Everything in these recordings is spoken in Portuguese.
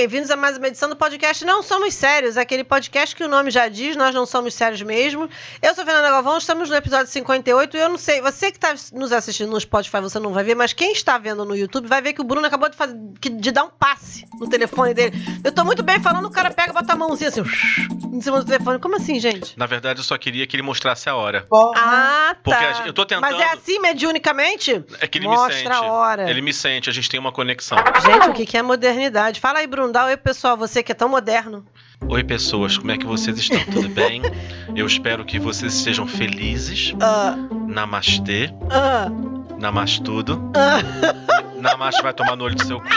Bem-vindos a mais uma edição do podcast Não Somos Sérios, aquele podcast que o nome já diz, nós não somos sérios mesmo. Eu sou Fernanda Galvão, estamos no episódio 58 e eu não sei, você que está nos assistindo no Spotify, você não vai ver, mas quem está vendo no YouTube vai ver que o Bruno acabou de, fazer, de dar um passe no telefone dele. Eu tô muito bem falando, o cara pega, bota a mãozinha assim, em cima do telefone. Como assim, gente? Na verdade, eu só queria que ele mostrasse a hora. Ah, tá. Porque eu tô tentando... Mas é assim, mediunicamente? É que ele Mostra me sente. a hora. Ele me sente, a gente tem uma conexão. Gente, o que é modernidade? Fala aí, Bruno, dá oi, pessoal, você que é tão moderno. Oi, pessoas, como é que vocês estão? Tudo bem? Eu espero que vocês estejam felizes. Ah, Namastê. ah, Namastudo. ah. Namaste vai tomar no olho do seu cu.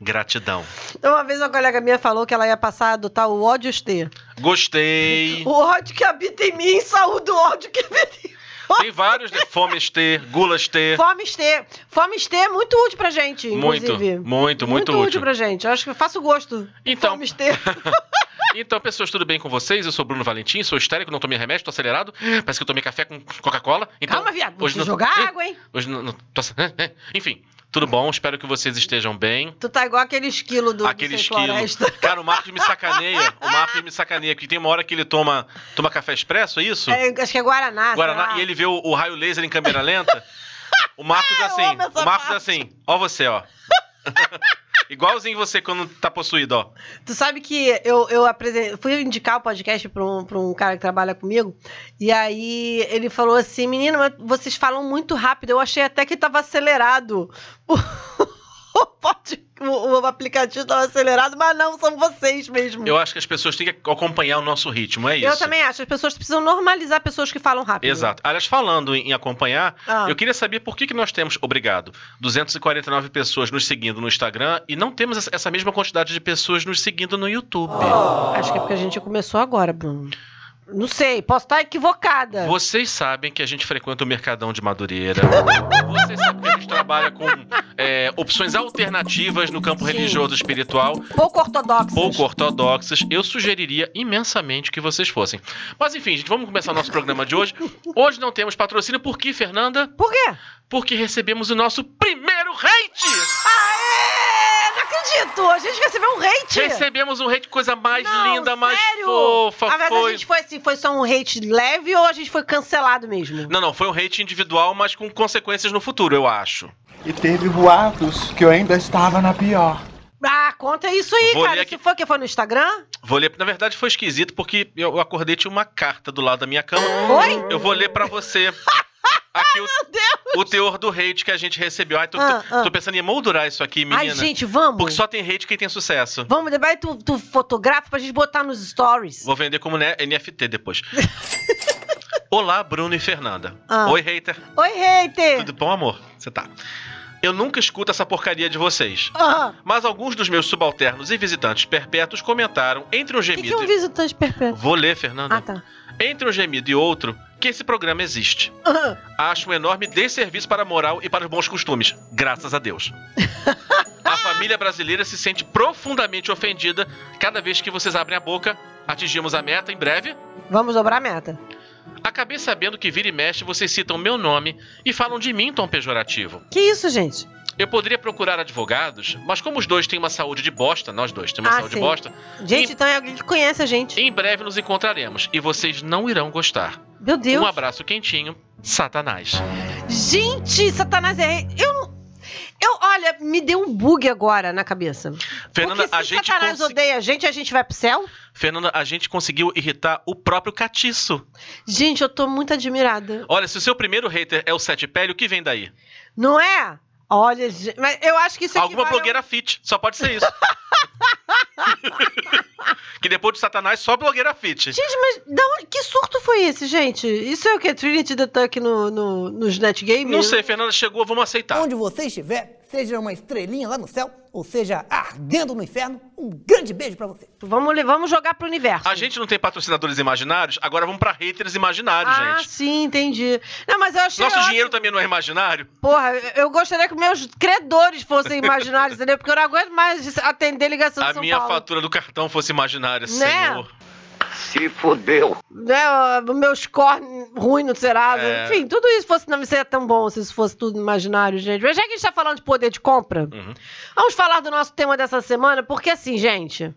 Gratidão. Uma vez uma colega minha falou que ela ia passar a adotar o ódio ter. Gostei. O ódio que habita em mim, saúde o ódio que habita em mim. Tem vários, né? Fomes ter, gulas ter. Fomes ter. Fomes ter é muito útil pra gente, Muito, inclusive. muito, muito útil. pra gente. Eu acho que eu faço gosto. Então- Fomes ter. Então, pessoas, tudo bem com vocês? Eu sou Bruno Valentim, sou histérico, não tomei remédio, tô acelerado. Parece que eu tomei café com Coca-Cola. Então, Calma, viado. Não hoje não- jogar água, hein? Hoje não, não tô... Enfim, tudo bom, espero que vocês estejam bem. Tu tá igual aquele esquilo do, Aquele do esquilo. Floresta. Cara, o Marcos me sacaneia. O Marcos me sacaneia, porque tem uma hora que ele toma, toma café expresso, é isso? É, acho que é Guaraná. Guaraná, e ele vê o, o raio laser em câmera lenta. O Marcos assim, o Marcos parte. assim, ó você, ó. Igualzinho você quando tá possuído, ó. Tu sabe que eu, eu apresentei, fui indicar o podcast pra um, pra um cara que trabalha comigo, e aí ele falou assim: menino, vocês falam muito rápido. Eu achei até que tava acelerado. O, pod- o- o aplicativo tava acelerado, mas não, são vocês mesmo. Eu acho que as pessoas têm que acompanhar o nosso ritmo, é isso. Eu também acho, as pessoas precisam normalizar pessoas que falam rápido. Exato. Aliás, falando em, acompanhar, Ah. eu queria saber por que, que nós temos, obrigado, 249 pessoas nos seguindo no Instagram e não temos essa- essa mesma quantidade de pessoas nos seguindo no YouTube. Acho que é porque a gente começou agora, Bruno. Não sei, posso estar equivocada. Vocês sabem que a gente frequenta o Mercadão de Madureira. Vocês sabem que a gente trabalha com é, opções alternativas no campo Sim. religioso e espiritual, Pouco ortodoxo. pouco ortodoxas. Eu sugeriria imensamente que vocês fossem. Mas enfim, gente, vamos começar o nosso programa de hoje. Hoje não temos patrocínio, por quê, Fernanda? Por quê? Porque recebemos o nosso primeiro hate! Aê! Não acredito! A gente recebeu um hate! Recebemos um hate, coisa mais Não, linda, mais sério? fofa. Ah, mas foi. a gente foi assim, foi só um hate leve ou a gente foi cancelado mesmo? Não, não, foi um hate individual, mas com consequências no futuro, eu acho. E teve boatos que eu ainda estava na pior. Ah, conta isso aí, Vou cara. Isso aqui. foi que foi no Instagram? Vou ler, na verdade foi esquisito porque eu acordei tinha uma carta do lado da minha cama. Foi? Eu vou ler pra você. Aqui o, Deus! o teor do hate que a gente recebeu. Ai, tô, Ah, tô- ah. tô pensando em emoldurar isso aqui, menina. Ai, gente, vamos. Porque só tem hate quem tem sucesso. Vamos, depois tu, tu fotografa pra gente botar nos stories. Vou vender como né, NFT depois. Olá, Bruno e Fernanda. Ah. Oi, hater. Oi, hater! Tudo bom, amor? Você tá. Eu nunca escuto essa porcaria de vocês. Ah, Mas alguns dos meus subalternos e visitantes perpétuos comentaram entre um o que, gemido. que é um visitante perpétuo? Vou ler, Fernanda. Ah, tá. Entre um gemido e outro, que esse programa existe. Acho um enorme desserviço para a moral e para os bons costumes. Graças a Deus. a família brasileira se sente profundamente ofendida cada vez que vocês abrem a boca. Atingimos a meta em breve. Vamos dobrar a meta. Acabei sabendo que vira e mexe vocês citam meu nome e falam de mim em tom pejorativo. Que isso, gente? Eu poderia procurar advogados, mas como os dois têm uma saúde de bosta, nós dois temos uma Ah, saúde sim. de bosta, Gente, Em- então é alguém que conhece a gente. em breve nos encontraremos e vocês não irão gostar. Meu Deus. Um abraço quentinho, Satanás. Gente, Satanás é. Eu. Eu, olha, me deu um bug agora na cabeça. Fernanda, Porque se a gente Satanás consi- odeia a gente, a gente vai pro céu? Fernanda, a gente conseguiu irritar o próprio catiço. Gente, eu tô muito admirada. Olha, se o seu primeiro hater é o Sete Pele, o que vem daí? Não é? Olha, gente, mas eu acho que isso aqui Alguma blogueira fit, só pode ser isso. que depois de Satanás, só blogueira fit. Gente, mas da onde- que surto foi esse, gente? Isso é o que? Trinity the Tuck no, no, nos netgames? Não sei, Fernanda chegou, vamos aceitar. Onde você estiver, seja uma estrelinha lá no céu, ou seja ardendo no inferno, um grande beijo pra você. Vamos, vamos jogar pro universo. A gente não tem patrocinadores imaginários, agora vamos pra haters imaginários, Ah, gente. sim, entendi. Não, mas eu achei. Nosso ótimo. dinheiro também não é imaginário? Porra, eu gostaria que meus credores fossem imaginários, entendeu? Porque eu não aguento mais atender ligação de A São minha Paulo. fatura do cartão fosse imaginária, Né? senhor. Se fudeu. né, o meu score ruim no Serasa. É. Enfim, tudo isso fosse, não seria tão bom se isso fosse tudo imaginário, gente. Mas já que a gente tá falando de poder de compra, Uhum. vamos falar do nosso tema dessa semana, porque assim, gente.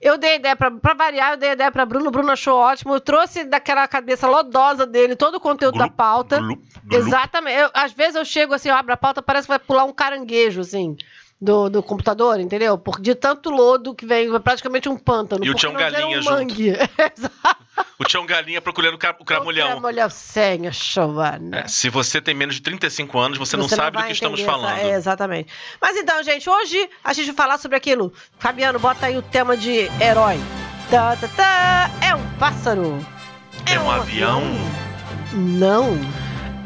Eu dei ideia pra, pra variar, eu dei ideia pra Bruno, o Bruno achou ótimo. Eu trouxe daquela cabeça lodosa dele todo o conteúdo da Glup, pauta. glup, glup. Exatamente. Eu- às vezes eu chego assim, eu abro a pauta, parece que vai pular um caranguejo, assim, do, do computador, entendeu? Por, de tanto lodo que vem, é praticamente um pântano. E o Tião Galinha um junto. mangue. O Tião Galinha procurando o cra- o cramulhão. Cramulhão, senha, Giovana. É, se você tem menos de 35 anos, você, não sabe do que estamos essa- falando. é, exatamente. Mas então, gente, hoje a gente vai falar sobre aquilo. Fabiano, bota aí o tema de herói. Tá, tá, tá. É um pássaro. É um avião? Não.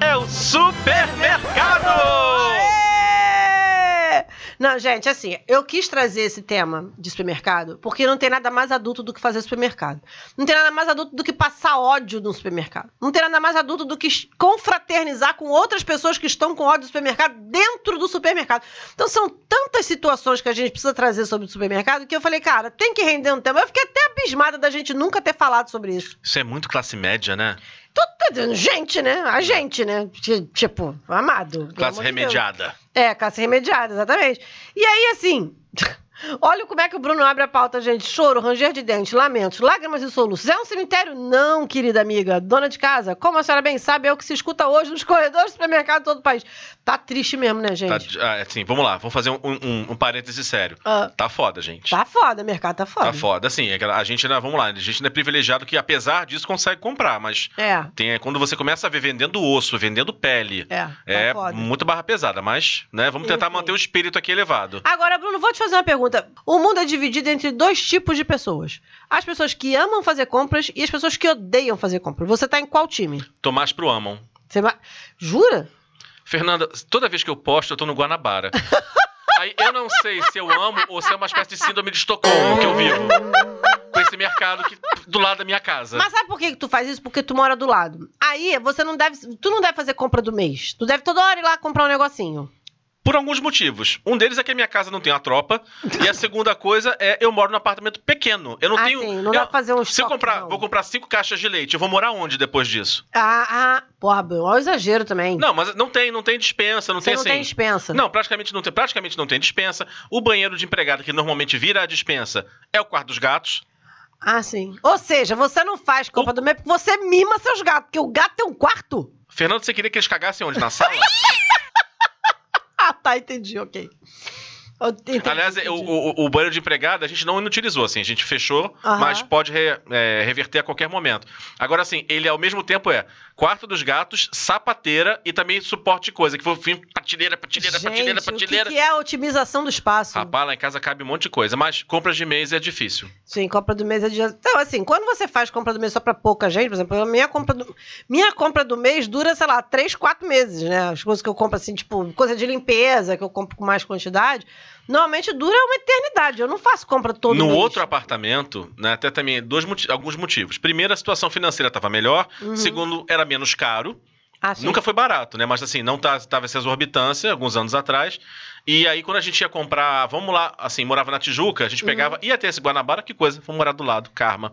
É o supermercado! Aê! Não, gente, assim, eu quis trazer esse tema de supermercado porque não tem nada mais adulto do que fazer supermercado. Não tem nada mais adulto do que passar ódio no supermercado. Não tem nada mais adulto do que confraternizar com outras pessoas que estão com ódio no supermercado dentro do supermercado. Então são tantas situações que a gente precisa trazer sobre o supermercado que eu falei, cara, tem que render um tema. Eu fiquei até abismada da gente nunca ter falado sobre isso. Isso é muito classe média, né? Dizendo, gente, né? A gente, né? Ti- Tipo, amado. Classe amor de remediada. É, classe remediada, exatamente. E aí, assim, olha como é que o Bruno abre a pauta, gente. Choro, ranger de dentes, lamentos, lágrimas e soluços. É um cemitério? Não, querida amiga. Dona de casa, como a senhora bem sabe, é o que se escuta hoje nos corredores do supermercado de todo o país. Tá triste mesmo, né, Tá, gente? ah, assim, vamos lá, vamos fazer um, um, um parêntese sério. Ah, Tá foda, gente. tá foda, o mercado tá foda. Tá foda. Assim, é a gente ainda, vamos lá, a gente ainda é privilegiado que, apesar disso, consegue comprar, mas É, tem, é quando você começa a ver vendendo osso, vendendo pele. é, tá É foda. muito barra pesada, mas, né, vamos tentar Enfim. manter o espírito aqui elevado. Agora, Bruno, vou te fazer uma pergunta. O mundo é dividido entre dois tipos de pessoas: as pessoas que amam fazer compras e as pessoas que odeiam fazer compras. Você tá em qual time? Tomás pro Amon. Você vai... Jura? Fernanda, toda vez que eu posto, eu tô no Guanabara. Aí eu não sei se eu amo ou se é uma espécie de síndrome de Estocolmo que eu vivo. Com esse mercado que, do lado da minha casa. Mas sabe por que que tu faz isso? Porque tu mora do lado. Aí você não deve. Tu não deve fazer compra do mês. Tu deve toda hora ir lá comprar um negocinho. Por alguns motivos. Um deles é que a minha casa não tem a tropa. e a segunda coisa é eu moro num apartamento pequeno. Eu não ah, tenho. sim, não eu- dá pra fazer um se eu comprar, não. vou comprar cinco caixas de leite, eu vou morar onde depois disso? Ah, ah, porra, olha o exagero também. Não, mas não tem, não tem dispensa, não Você tem não assim. tem dispensa. Não, praticamente não tem, praticamente não tem dispensa. O banheiro de empregada que normalmente vira a dispensa é o quarto dos gatos. Ah, sim. Ou seja, você não faz compra do mês porque você mima seus gatos. Porque o gato tem um quarto? Fernando, você queria que eles cagassem onde? Na sala? Ah, tá, entendi, ok. Aliás, o, o- o banheiro de empregada a gente não inutilizou, assim, a gente fechou, Aham. mas pode re- é, reverter a qualquer momento. Agora, assim, ele ao mesmo tempo é quarto dos gatos, sapateira e também suporte de coisa, que foi fim, prateleira, prateleira, Gente, prateleira, o que, prateleira. que é a otimização do espaço? Rapaz, lá em casa cabe um monte de coisa, mas compras de mês é difícil. Sim, compra do mês é de. Então, assim, quando você faz compra do mês só pra pouca gente, por exemplo, a minha compra do, minha compra do mês dura, sei lá, três, quatro meses, né? As coisas que eu compro, assim, tipo, coisa de limpeza, que eu compro com mais quantidade, normalmente dura uma eternidade. Eu não faço compra todo no mês. outro apartamento, né, até também dois alguns motivos. Primeiro, a situação financeira estava melhor. Uhum. Segundo, era menos caro. Ah. Nunca foi barato, né? Mas assim, não tá, tava essa exorbitância alguns anos atrás. E aí, quando a gente ia comprar, vamos lá, assim, morava na Tijuca, a gente pegava, ia ter esse Guanabara, que coisa, vamos morar do lado, karma.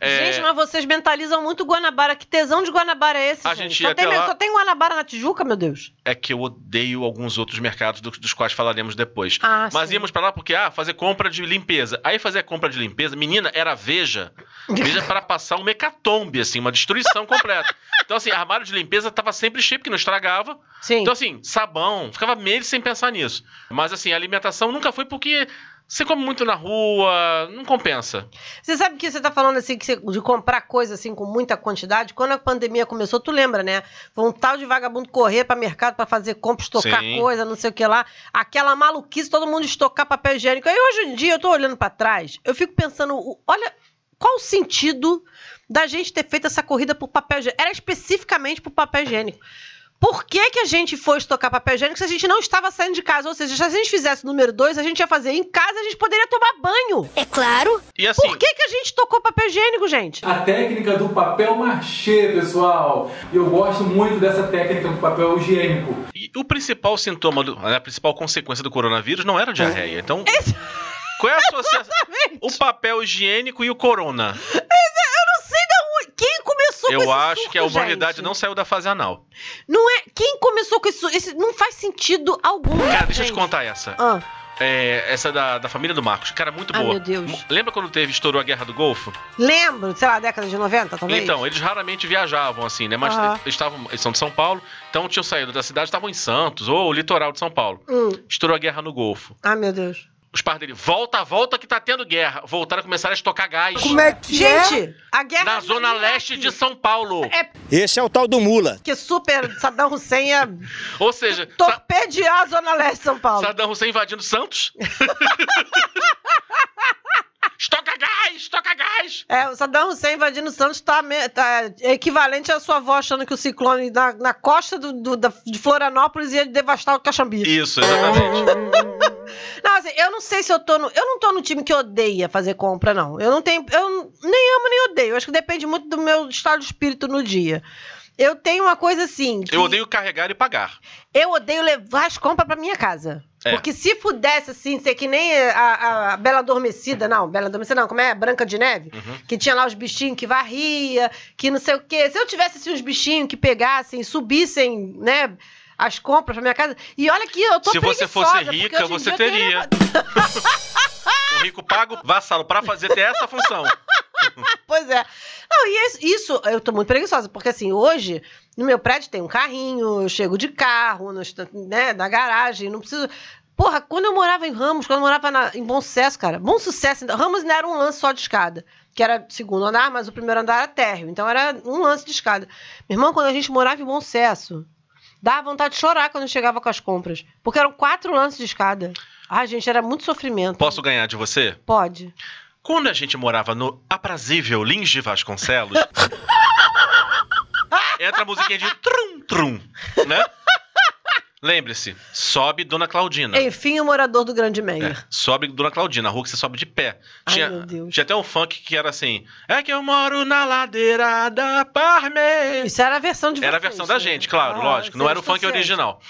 É, Gente, mas vocês mentalizam muito Guanabara. Que tesão de Guanabara é esse, A gente? gente só, tem, até lá- só tem Guanabara na Tijuca, meu Deus? é que eu odeio alguns outros mercados do- dos quais falaremos depois. Ah, Mas sim. íamos pra lá porque, ah, fazer compra de limpeza. Aí fazer compra de limpeza, menina, era veja. Veja para passar um hecatombe, assim, uma destruição completa. Então, assim, armário de limpeza tava sempre cheio, porque não estragava. Sim. Então, assim, sabão, ficava meses sem pensar nisso. Mas, assim, a alimentação nunca foi porque você come muito na rua, não compensa. Você sabe que você tá falando assim você- de comprar coisa assim com muita quantidade? Quando a pandemia começou, tu lembra, né? Foi um tal de vagabundo correr para mercado para fazer compra, estocar Sim. coisa, não sei o que lá. Aquela maluquice, todo mundo estocar papel higiênico. Aí hoje em dia eu tô olhando para trás, eu fico pensando, olha, qual o sentido da gente ter feito essa corrida por papel higiênico? Era especificamente por papel higiênico. Por que, que a gente foi estocar papel higiênico se a gente não estava saindo de casa? Ou seja, se a gente fizesse o número dois, a gente ia fazer em casa, a gente poderia tomar banho. É claro. E, assim, Por que, que a gente tocou papel higiênico, gente? A técnica do papel machê, pessoal. E eu gosto muito dessa técnica do papel higiênico. e o principal sintoma, do- a principal consequência do coronavírus não era diarreia. Então, qual é a associação? O papel higiênico e o corona. Eu esse acho surto, que a humanidade gente? não saiu da fase anal. Não é. Quem começou com isso? Isso não faz sentido algum. Cara, deixa eu te contar essa. Ah, É, essa da, da família do Marcos. Cara, muito Ai, boa. meu Deus. Lembra quando teve, estourou a Guerra do Golfo? lembro, sei lá, década de 90, talvez? Então, eles raramente viajavam, assim, né? Mas eles estavam. Eles são de São Paulo, então tinham saído da cidade, estavam em Santos, ou o litoral de São Paulo. Hum. Estourou a guerra no Golfo. Ah, meu Deus. Os pais dele, volta, volta que tá tendo guerra. Voltaram a começar a estocar gás. é que Gente, a guerra. Na do zona leste de São Paulo. É Esse é o tal do Mula. que super Saddam Hussein ia Ou seja, torpedear a zona leste de São Paulo. Saddam Hussein invadindo Santos. estoca gás, estoca gás. É, o Saddam Hussein invadindo Santos tá, tá equivalente à sua avó achando que o ciclone na, na costa do, do- da- de Florianópolis ia devastar o Caxambi. Isso, exatamente. Não, eu não sei se eu tô no. Eu não tô no time que odeia fazer compra, não. Eu não tenho. Eu nem amo nem odeio. Eu acho que depende muito do meu estado de espírito no dia. Eu tenho uma coisa assim. que Eu odeio carregar e pagar. Eu odeio levar as compras pra minha casa. É. Porque se pudesse, assim, ser que nem a, a Bela Adormecida, não, Bela Adormecida não, como é? Branca de Neve, Uhum. que tinha lá os bichinhos que varria, que não sei o quê. Se eu tivesse, assim, uns bichinhos que pegassem, subissem, né, as compras pra minha casa. E olha que eu tô Se você fosse rica, você teria. O rico paga o vassalo pra fazer ter essa função. Pois é. Não, e isso, isso eu tô muito preguiçosa, porque assim, hoje, no meu prédio tem um carrinho, eu chego de carro, no, né, na garagem, não preciso. Porra, quando eu morava em Ramos, quando eu morava na- em Bom Sucesso, cara, Bom Sucesso, Ramos ainda era um lance só de escada, que era segundo andar, mas o primeiro andar era térreo, então era um lance de escada. Meu irmão, quando a gente morava em Bom Sucesso, dava vontade de chorar quando eu chegava com as compras, porque eram quatro lances de escada. Ai, gente, era muito sofrimento. Posso ganhar de você? Pode. Quando a gente morava no aprazível Lins de Vasconcelos, entra a musiquinha de trum trum, né? Lembre-se, sobe Dona Claudina. Enfim, o morador do Grande Meia. É, sobe Dona Claudina, a rua que você sobe de pé. Ai, Tinha, meu Deus. tinha até um funk que era assim: É que eu moro na ladeira da Parme. Isso era a versão de Era a vocês, versão da né? gente, claro, Ah, lógico. Não vocês era o funk original.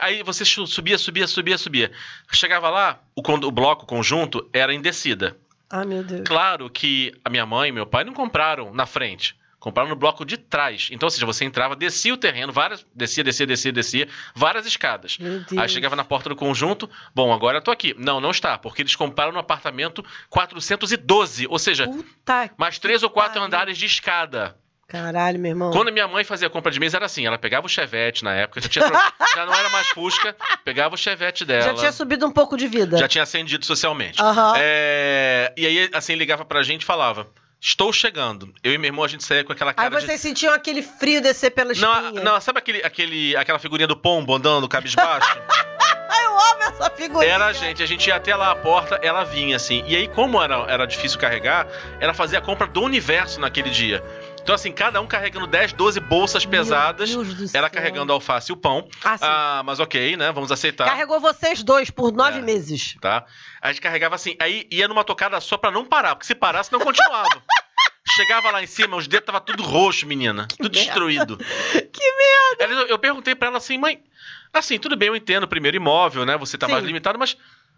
Aí você subia, subia, subia, subia. Chegava lá, o, o bloco, o conjunto, era em descida. Ah, meu Deus. Claro que a minha mãe e meu pai não compraram na frente. Compraram no bloco de trás. Então, ou seja, você entrava, descia o terreno, várias, descia, descia, descia, descia, várias escadas. Aí chegava na porta do conjunto, bom, agora eu tô aqui. Não, não está, porque eles compraram no apartamento 412, ou seja, Puta mais três ou quatro pariu. andares de escada. Caralho, meu irmão. Quando minha mãe fazia compra de mesa era assim, ela pegava o chevette na época, já, tinha já não era mais Fusca, pegava o chevette dela. Já tinha subido um pouco de vida. Já tinha acendido socialmente. Aham. É, E aí, assim, ligava pra gente e falava: Estou chegando. Eu e meu irmão, a gente saía com aquela Aí cara de. vocês sentiam aquele frio descer pela espinha. Não, não, sabe aquele, aquele, aquela figurinha do pombo andando cabisbaixo? Ai, eu amo essa figurinha. Era a gente, a gente ia até lá a porta, ela vinha assim. E aí, como era, era difícil carregar, ela fazia a compra do universo naquele dia. Então, assim, cada um carregando 10, 12 bolsas Meu pesadas. Deus do Ela céu. carregando a alface e o pão. Ah, sim. Ah, mas ok, né? Vamos aceitar. Carregou vocês dois por nove É. meses. tá? A gente carregava assim, aí ia numa tocada só pra não parar, porque se parasse não continuava. Chegava lá em cima, os dedos tava tudo roxo, menina, tudo merda. destruído. Que merda! Eu, perguntei pra ela assim, mãe, assim, tudo bem, eu entendo primeiro imóvel, né? Você tá Sim. mais limitado, mas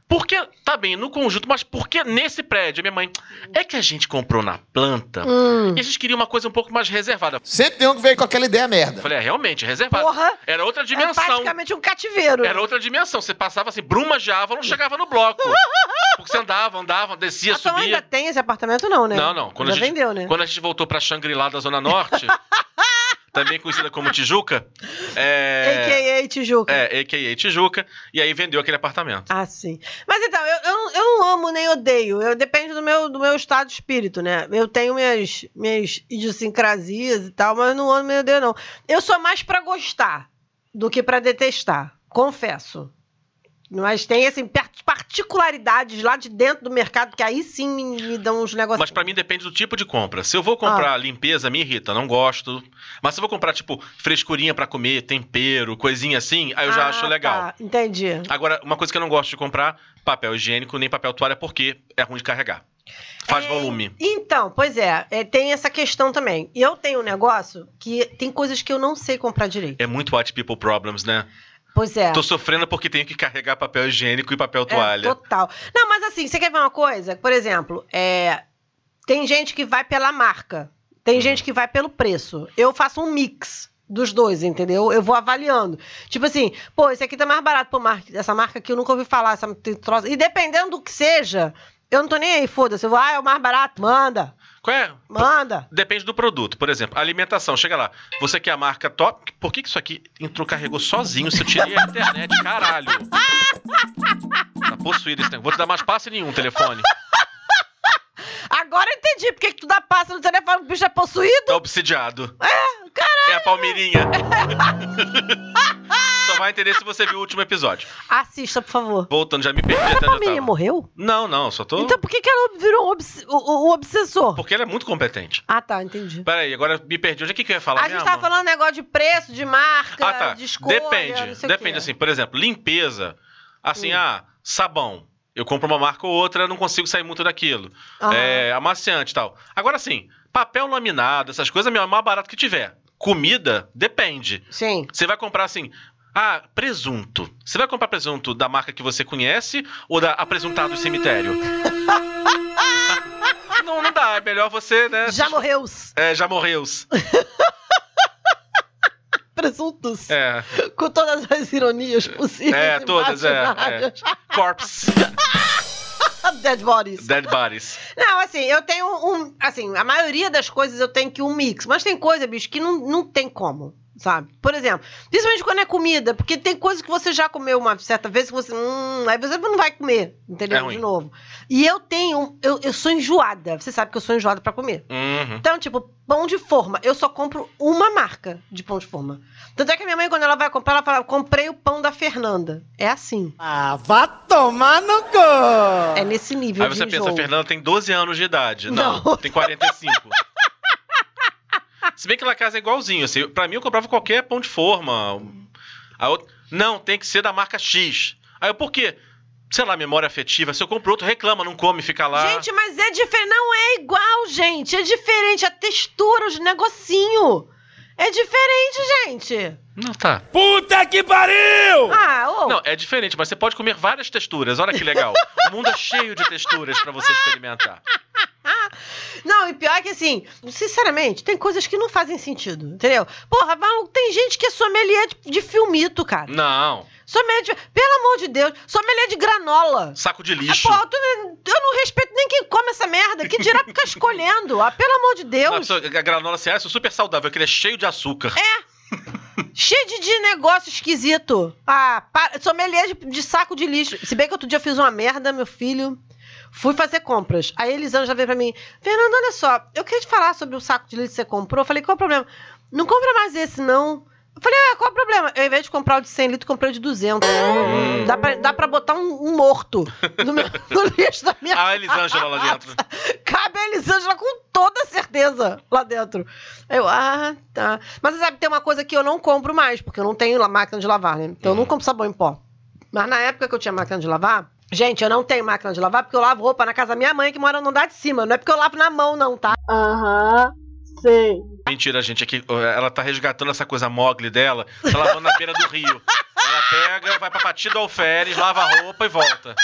por que tá bem no conjunto, mas por que nesse prédio? Minha mãe, é que a gente comprou na planta Hum. e a gente queria uma coisa um pouco mais reservada. Sempre tem um que veio com aquela ideia Eu merda. falei, é, realmente, reservada. Porra. Era outra dimensão. praticamente um cativeiro. Era outra dimensão. Você passava assim, bruma de árvore, não chegava no bloco. Porque você andava, andava, descia, A subia. ainda tem esse apartamento, não, né? Não, não. Quando Já a gente, vendeu, né? Quando a gente voltou pra Shangri-La da Zona Norte, também conhecida como Tijuca, é... A.K.A. Tijuca. É, a.k.a. Tijuca, e aí vendeu aquele apartamento. Ah, sim. Mas então, eu, eu, não- eu não amo nem odeio. Eu, depende do meu, do meu estado de espírito, né? Eu tenho minhas, minhas idiosincrasias e tal, mas eu não amo nem odeio, não. Eu sou mais pra gostar do que pra detestar. Confesso. Mas tem, assim, particularidades lá de dentro do mercado que aí sim me, dão uns negócios. Mas pra mim depende do tipo de compra. Se eu vou comprar limpeza, me irrita, não gosto. Mas se eu vou comprar, tipo, frescurinha pra comer, tempero, coisinha assim, aí eu já Ah, acho legal. Tá, entendi. Agora, uma coisa que eu não gosto de comprar, papel higiênico nem papel toalha, porque é ruim de carregar. Faz É, volume. Então, pois é, é, tem essa questão também. E eu tenho um negócio que tem coisas que eu não sei comprar direito. É muito white people problems, né? Pois é. Tô sofrendo porque tenho que carregar papel higiênico e papel É, toalha. total. Não, mas assim, você quer ver uma coisa? Por exemplo, é, tem gente que vai pela marca. Tem gente que vai pelo preço. Eu faço um mix dos dois, entendeu? Eu vou avaliando. Tipo assim, pô, esse aqui tá mais barato, pô, marca, essa marca aqui eu nunca ouvi falar, essa troço. E dependendo do que seja, eu não tô nem aí, foda-se. Eu vou, ah, é o mais barato, manda, Qual é? manda. Depende do produto. Por exemplo, alimentação. Chega lá. Você quer a marca top. Por que, que isso aqui entrou, carregou sozinho? Se eu tirei a internet, caralho. Tá possuído esse negócio. Vou te dar mais passe nenhum telefone. Agora eu entendi porque que tu dá passa no telefone, o bicho é possuído. Tá obsidiado. É, caralho. É a Palmeirinha. Vai entender se você viu o último episódio. Assista, por favor. Voltando, já me perdi até A tava. morreu? Não, não, só tô. Então por que, que ela virou um obs- o, o- obsessor? Porque ela é muito competente. Ah, tá, entendi. Peraí, agora me perdi. Onde é que que eu ia falar A gente tava falando negócio de preço, de marca, Ah, tá. de escolha, Depende. Depende, assim, por exemplo, limpeza. Assim, Hum. ah, sabão. Eu compro uma marca ou outra, eu não consigo sair muito daquilo. É, amaciante e tal. Agora, assim, papel laminado, essas coisas, meu, é o mais barato que tiver. Comida, depende. Sim. Você vai comprar, assim, ah, presunto. Você vai comprar presunto da marca que você conhece ou da apresuntado do cemitério? não, não dá. É melhor você, né? Já morreu os É, já morreu. presuntos. É, Com todas as ironias possíveis. É, todas, é, imaginárias. corpse, Dead bodies. dead bodies. Não, assim, eu tenho um. Assim, a maioria das coisas eu tenho que um mix. Mas tem coisa, bicho, que não, não tem como. Sabe? Por exemplo, principalmente quando é comida, porque tem coisa que você já comeu uma certa vez que você. Hum, aí você não vai comer, entendeu? É. De novo. E eu tenho. Eu, eu sou enjoada. Você sabe que eu sou enjoada pra comer. Uhum. Então, tipo, pão de forma. Eu só compro uma marca de pão de forma. Tanto é que a minha mãe, quando ela vai comprar, ela fala: comprei o pão da Fernanda. É assim. Ah, vá tomar no cu! É nesse nível Aí de você pensa, Fernanda tem 12 anos de idade. Não, Não. tem 45. Se bem que lá casa é igualzinho, assim, pra mim eu comprava qualquer pão de forma. A outra, não, tem que ser da marca X. Aí eu, por quê? Sei lá, memória afetiva. Se eu compro outro, reclama, não come, fica lá. Gente, mas é diferente. Não é igual, gente. É diferente. A textura, os negocinho. É diferente, gente. Não, tá. Puta que pariu! Ah, ô. Não, é diferente, mas você pode comer várias texturas. Olha que legal. o mundo é cheio de texturas pra você experimentar. Não, e pior é que assim, sinceramente, tem coisas que não fazem sentido, entendeu? Porra, maluco, tem gente que é sommelier de, de filmito, cara. Não. Sommelier de, Pelo amor de Deus, sommelier de granola. Saco de Ah, lixo. porra, tu- eu não respeito nem quem come essa merda. Que dirá ficar escolhendo? Ah, pelo amor de Não, a Deus. pessoa- a granola isso é super saudável, que ele é cheio de açúcar. Cheio de, de negócio esquisito. Ah, para, sommelier de, de saco de lixo. Se bem que outro dia eu fiz uma merda, meu filho. Fui fazer compras. Aí a Elisângela veio pra mim. Fernanda, olha só. Eu queria te falar sobre o saco de lixo que você comprou. Eu falei, qual é o problema? Não compra mais esse, não. Eu falei, ah, qual é o problema? Eu, ao invés de comprar o de 100 litros, comprei o de 200. Dá, pra, dá pra botar um, um morto no, meu, no lixo da minha a Elisângela lá dentro. Cabe a Elisângela com toda certeza lá dentro. Eu, ah, tá. Mas você sabe, tem uma coisa que eu não compro mais, porque eu não tenho máquina de lavar, né? Então eu não compro sabão em pó. Mas na época que eu tinha máquina de lavar, gente, eu não tenho máquina de lavar porque eu lavo roupa na casa da minha mãe que mora no andar de cima. Não é porque eu lavo na mão, não, tá? Aham, sei. Mentira, gente, aqui ela tá resgatando essa coisa mogli dela, tá lavando na beira do rio. Ela pega, vai pra Patida do Alferes, lava a roupa e volta.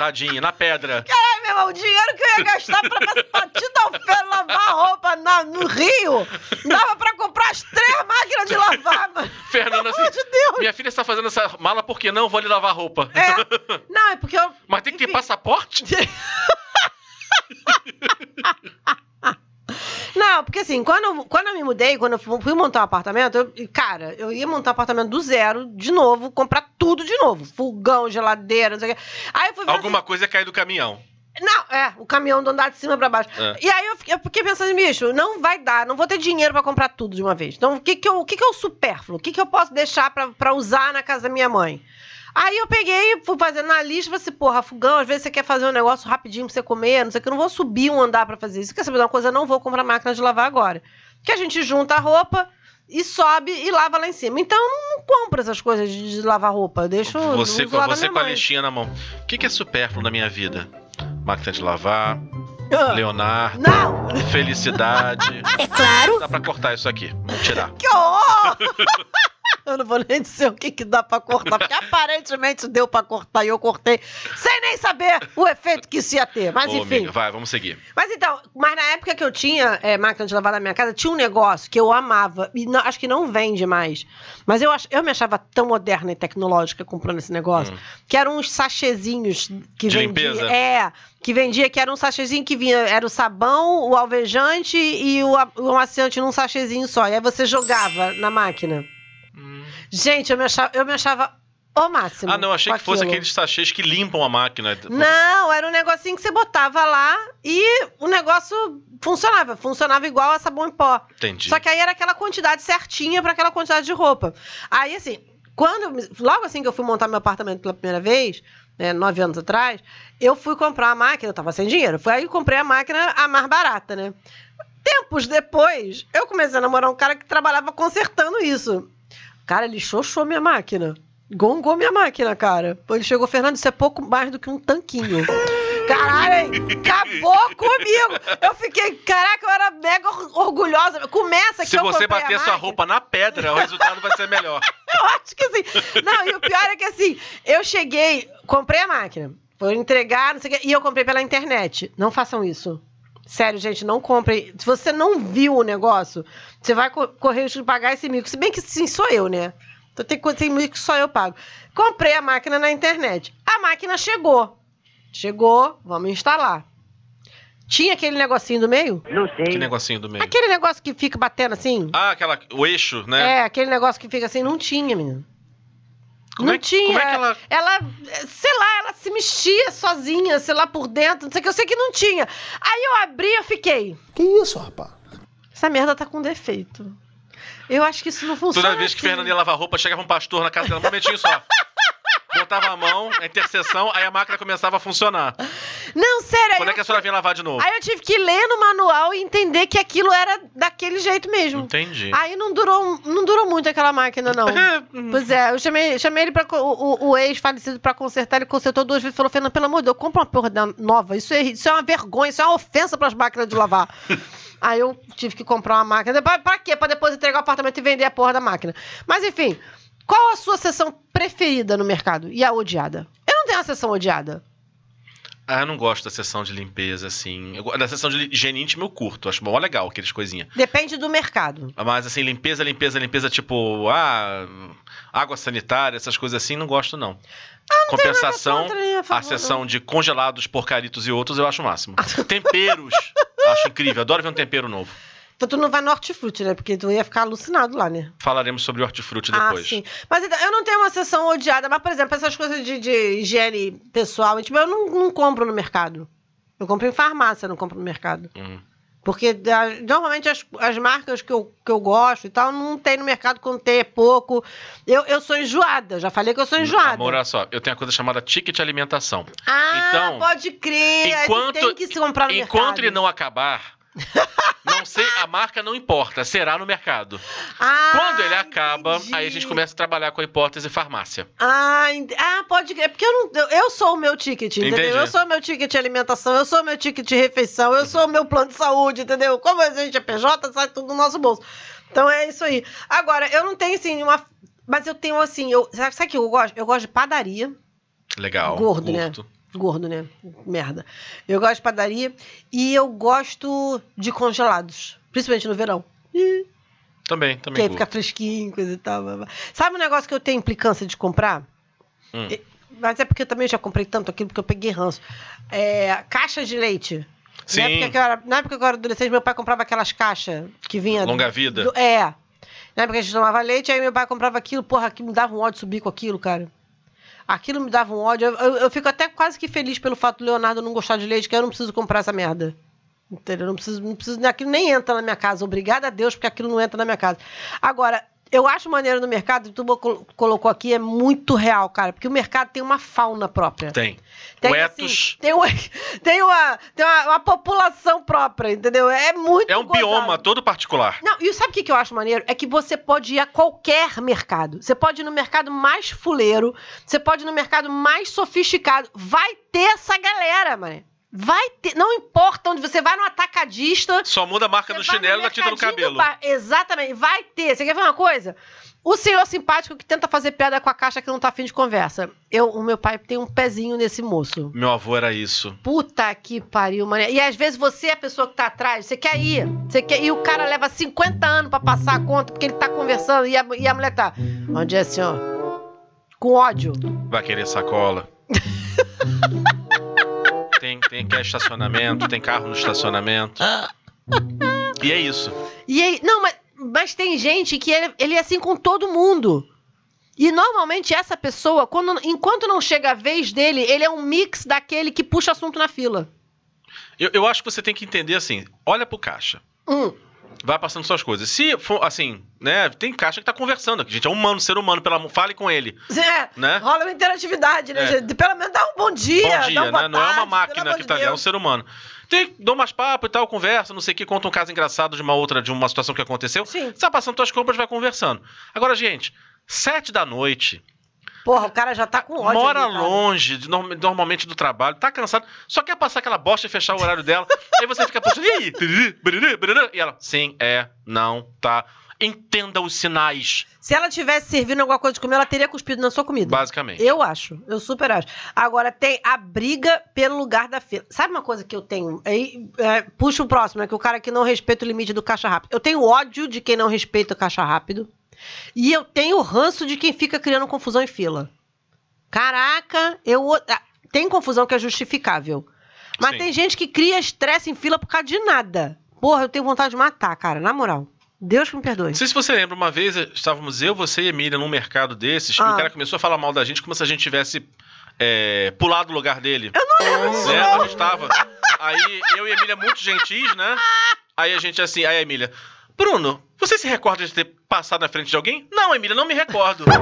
Tadinha, na pedra. Ai, meu irmão, o dinheiro que eu ia gastar pra da oferta lavar roupa na- no Rio, dava pra comprar as três máquinas de lavar, mano. Fernanda assim, de Deus. minha filha está fazendo essa mala por que não? Vou lhe lavar roupa. É. Não, é porque eu. Mas tem que ter Enfim. passaporte? Não, porque assim, quando eu, quando eu me mudei, quando eu fui montar um apartamento, eu- cara, eu ia montar um apartamento do zero, de novo, comprar tudo de novo. Fogão, geladeira, não sei o quê. Aí eu fui ver Alguma coisa cai do caminhão. assim, Não, é, o caminhão do andar de cima pra baixo. É. E aí eu fiquei, eu fiquei pensando, bicho, não vai dar, não vou ter dinheiro pra comprar tudo de uma vez. Então, o que que, eu, o que, que é o supérfluo? O que, que eu posso deixar pra usar na casa da minha mãe? Aí eu peguei, fui fazendo na lista, falei assim, porra, fogão, às vezes você quer fazer um negócio rapidinho pra você comer, não sei o que, eu não vou subir um andar pra fazer isso. Quer saber de uma coisa? Eu não vou comprar máquina de lavar agora. Que a gente junta a roupa e sobe e lava lá em cima. Então eu não, compro essas coisas de, de lavar roupa. Eu deixo Você, da você com a listinha na mão. O que, que é supérfluo na minha vida? Máquina de lavar, Ah, Leonardo, Não! felicidade. É claro. Dá pra cortar isso aqui. Vamos tirar. Que horror! Eu não vou nem dizer o que, que dá pra cortar, porque aparentemente deu pra cortar e eu cortei sem nem saber o efeito que isso ia ter. Mas Ô, enfim. amiga, vai, vamos seguir. Mas então, mas na época que eu tinha é, máquina de lavar na minha casa, tinha um negócio que eu amava. E não- acho que não vende mais. Mas eu, ach, eu me achava tão moderna e tecnológica comprando esse negócio. Que eram uns sachezinhos que Hum. De vendia. limpeza? É, que vendia, que era um sachezinho que vinha. Era o sabão, o alvejante e o, o amaciante num sachezinho só. E aí você jogava na máquina. Gente, eu me achava, eu me achava o máximo. Ah, não, achei que fosse aqueles sachês que limpam a máquina. Não, era um negocinho que você botava lá e o negócio funcionava. Funcionava igual a sabão em pó. Entendi. Só que aí era aquela quantidade certinha para aquela quantidade de roupa. Aí, assim, quando. Logo assim que eu fui montar meu apartamento pela primeira vez, né, nove anos atrás, eu fui comprar a máquina, eu tava sem dinheiro. Foi aí que comprei a máquina a mais barata, né? Tempos depois, eu comecei a namorar um cara que trabalhava consertando isso. Cara, ele xoxou minha máquina. Gongou minha máquina, cara. Ele chegou, Fernando, isso é pouco mais do que um tanquinho. Caralho, acabou comigo. Eu fiquei, caraca, eu era mega or- orgulhosa. Começa que Se eu você comprei a bater sua roupa na pedra, o resultado vai ser melhor. Eu acho que assim. Não, e o pior é que assim, eu cheguei, comprei a máquina, foi entregar, não sei o quê, e eu comprei pela internet. Não façam isso. Sério, gente, não comprem. Se você não viu o negócio, você vai co- correr o risco de pagar esse mico. Se bem que sim, sou eu, né? Então tem, tem mico que só eu pago. Comprei a máquina na internet. A máquina chegou. Chegou, vamos instalar. Tinha aquele negocinho do meio? Que negocinho do meio. Aquele negócio que fica batendo assim? Ah, aquela. O eixo, né? É, aquele negócio que fica assim, não tinha, menino. Como não é que- tinha. como é que ela- Ela, sei lá, ela se mexia sozinha, sei lá, por dentro, não sei o que, eu sei que não tinha. Aí eu abri e eu fiquei, Que isso, rapaz? Essa merda tá com defeito. Eu acho que isso não funciona Toda vez que assim. Fernando ia lavar roupa, chegava um pastor na casa dela, um momentinho só. Botava a mão, a interseção, aí a máquina começava a funcionar. Não, sério, Quando é que a senhora vinha lavar de novo? aí eu tive que ler no manual e entender que aquilo era daquele jeito mesmo. Entendi. Aí não durou, não durou muito aquela máquina, não. É, Pois é, eu chamei, chamei ele co- O, o- o ex-falecido pra consertar, ele consertou duas vezes e falou: Fernando, pelo amor de Deus, compra uma porra nova. Isso é, isso é uma vergonha, isso é uma ofensa pras máquinas de lavar. Aí eu tive que comprar uma máquina. Pra, pra quê? Pra depois entregar o apartamento e vender a porra da máquina. Mas enfim, qual a sua sessão preferida no mercado? E a odiada? Eu não tenho uma sessão odiada. Ah, eu não gosto da sessão de limpeza, assim. Eu, da sessão de higiene íntima eu curto. Acho mó legal aqueles coisinhas. Depende do mercado. Mas, assim, limpeza, limpeza, limpeza, tipo, ah, água sanitária, essas coisas assim, não gosto, não. Compensação, contra a a favor, sessão de congelados, porcaritos e outros, eu acho o máximo. Temperos, acho incrível. Adoro ver um tempero novo. Então tu não vai no hortifruti, né? Porque tu ia ficar alucinado lá, né? Falaremos sobre hortifruti depois. Ah, sim. Mas então, eu não tenho uma sessão odiada, mas, por exemplo, essas coisas de, de higiene pessoal, tipo, eu não, não compro no mercado. Eu compro em farmácia, não compro no mercado. Hum. Porque normalmente as, as marcas que eu, que eu gosto e tal, não tem no mercado quando tem é pouco. Eu, eu sou enjoada, já falei que eu sou enjoada. Amor, olha só, eu tenho uma coisa chamada ticket alimentação. ah, então, pode crer. enquanto- tem que se comprar no Enquanto mercado. ele não acabar, não sei, a marca não importa, será no mercado. Ah, Quando ele acaba, entendi. aí a gente começa a trabalhar com a hipótese farmácia. Ah, ent- ah, pode crer. Porque eu não. Eu, sou o meu ticket, entendeu? Entendi. Eu sou o meu ticket de alimentação, eu sou o meu ticket de refeição, eu sou o meu plano de saúde, entendeu? Como a gente é PJ, sai tudo do nosso bolso. Então é isso aí. Agora, eu não tenho assim uma. Mas eu tenho assim, eu, sabe, o que eu gosto? Eu gosto de padaria. Legal. Gordo, né? Gordo, né? Merda. Eu gosto de padaria e eu gosto de congelados. Principalmente no verão. Também, Que também. aí curto. fica fresquinho, coisa e tal. blá, blá. Sabe um negócio que eu tenho implicância de comprar? Hum. E- Mas é porque eu também já comprei tanto aquilo porque eu peguei ranço. É, caixa de leite. Sim. Na época, que eu era, na época que eu era adolescente, meu pai comprava aquelas caixas que vinha. Longa vida. do- é. Na época que a gente tomava leite, aí meu pai comprava aquilo, porra, que me dava um ódio subir com aquilo, cara. Aquilo me dava um ódio. Eu, eu- eu fico até quase que feliz pelo fato do Leonardo não gostar de leite, que eu não preciso comprar essa merda. Entendeu? Não preciso, não preciso, aquilo nem entra na minha casa. Obrigada a Deus, porque aquilo não entra na minha casa. Agora, eu acho maneiro no mercado, tu colo- colocou aqui, é muito real, cara. Porque o mercado tem uma fauna própria. Tem. Tem, assim, tem, um- tem, uma, tem uma, uma população própria, entendeu? É muito é um gozado. bioma todo particular. Não, e sabe o que, que eu acho maneiro? É que você pode ir a qualquer mercado. Você pode ir no mercado mais fuleiro, você pode ir no mercado mais sofisticado. Vai ter essa galera, mané. Vai ter. Não importa onde você vai no atacadista. Só muda a marca do chinelo e da tinta no cabelo. bar- Exatamente, vai ter. Você quer ver uma coisa? O senhor simpático que tenta fazer piada com a caixa que não tá afim de conversa. Eu, o meu pai tem um pezinho nesse moço. Meu avô era isso. Puta que pariu, mano. E às vezes você é a pessoa que tá atrás, você quer ir. Você quer, e o cara leva 50 anos pra passar a conta, porque ele tá conversando e a, e a mulher tá. Onde é, senhor? Com ódio. Vai querer sacola. tem, tem quer estacionamento, tem carro no estacionamento. E é isso. E aí, não, mas, mas tem gente que ele, ele é assim com todo mundo. E normalmente essa pessoa, quando, enquanto não chega a vez dele, ele é um mix daquele que puxa assunto na fila. Eu, eu acho que você tem que entender assim: olha pro caixa. Hum. Vai passando suas coisas. Se for assim, né? Tem caixa que tá conversando aqui. Gente, é humano, ser humano, pela, fale com ele. É, Né? rola uma interatividade, né? É. gente? Pelo menos dá um bom dia. Bom dia, né? Não é uma tarde, máquina que tá ali, é um ser humano. Tem, dou mais papo e tal, conversa, não sei o que, conta um caso engraçado de uma outra, de uma situação que aconteceu. Sim. Você vai passando suas compras, vai conversando. Agora, gente, sete da noite, Porra, o cara já tá com ódio. mora ali, longe, de norm- normalmente do trabalho, tá cansado, só quer passar aquela bosta e fechar o horário dela. aí você fica postando, e aí? E ela, sim, é, não, tá. Entenda os sinais, Se ela tivesse servindo alguma coisa de comer, ela teria cuspido na sua comida. basicamente. Eu acho, eu super acho. Agora, tem a briga pelo lugar da fila. Sabe uma coisa que eu tenho? Aí, é, puxa o próximo, é que o cara que não respeita o limite do caixa rápido. Eu tenho ódio de quem não respeita o caixa rápido. E eu tenho ranço de quem fica criando confusão em fila. Caraca, eu. ah, Tem confusão que é justificável. Mas Sim. tem gente que cria estresse em fila por causa de nada. Porra, eu tenho vontade de matar, cara, na moral. Deus que me perdoe. Não sei se você lembra, uma vez estávamos eu, você e Emília num mercado desses, e Ah. o cara começou a falar mal da gente como se a gente tivesse é, pulado o lugar dele. Eu não lembro disso. Lembra? A gente tava. Aí eu e a Emília muito gentis, né? Aí a gente assim, aí a Emília, Bruno, você se recorda de ter passado na frente de alguém? Não, Emília, não me recordo.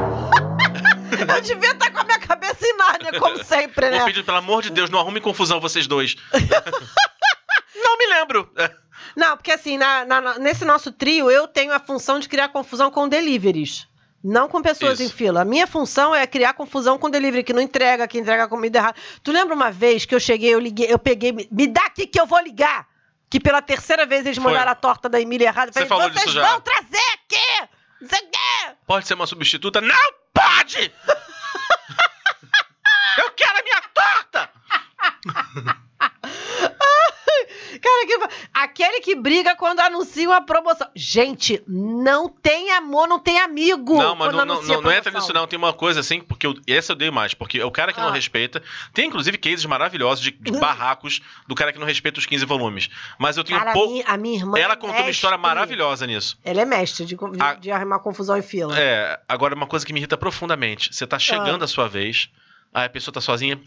Eu devia estar com a minha cabeça em Nárnia, como sempre, né? Vou pedir, pelo amor de Deus, não arrume confusão vocês dois. não me lembro. Não, porque assim, na- na- nesse nosso trio, eu tenho a função de criar confusão com deliveries. Não com pessoas Isso. em fila. A minha função é criar confusão com delivery, que não entrega, que entrega comida errada. Tu lembra uma vez que eu cheguei, eu liguei, eu peguei, me, me dá aqui que eu vou ligar. Que pela terceira vez eles Foi. mandaram a torta da Emília errada. Você falei, falou Vocês disso já." vão trazer aqui! Não sei o quê! Pode ser uma substituta? Não pode! Eu quero a minha torta! Cara, que... aquele que briga quando anuncia uma promoção. Gente, não tem amor, não tem amigo. Não, mas não, não, não, não entra promoção. nisso, não. Tem uma coisa assim, porque eu, essa eu dei mais, porque é o cara que não Ah. respeita. Tem inclusive cases maravilhosos de, de barracos do cara que não respeita os 15 volumes. Mas eu tenho Cara, a pouco. minha, a minha irmã. Ela é contou uma história mestre. maravilhosa nisso. Ela é mestre de, de, A- de arrumar confusão em fila. É, agora uma coisa que me irrita profundamente. Você tá chegando Ah. a sua vez, aí a pessoa tá sozinha.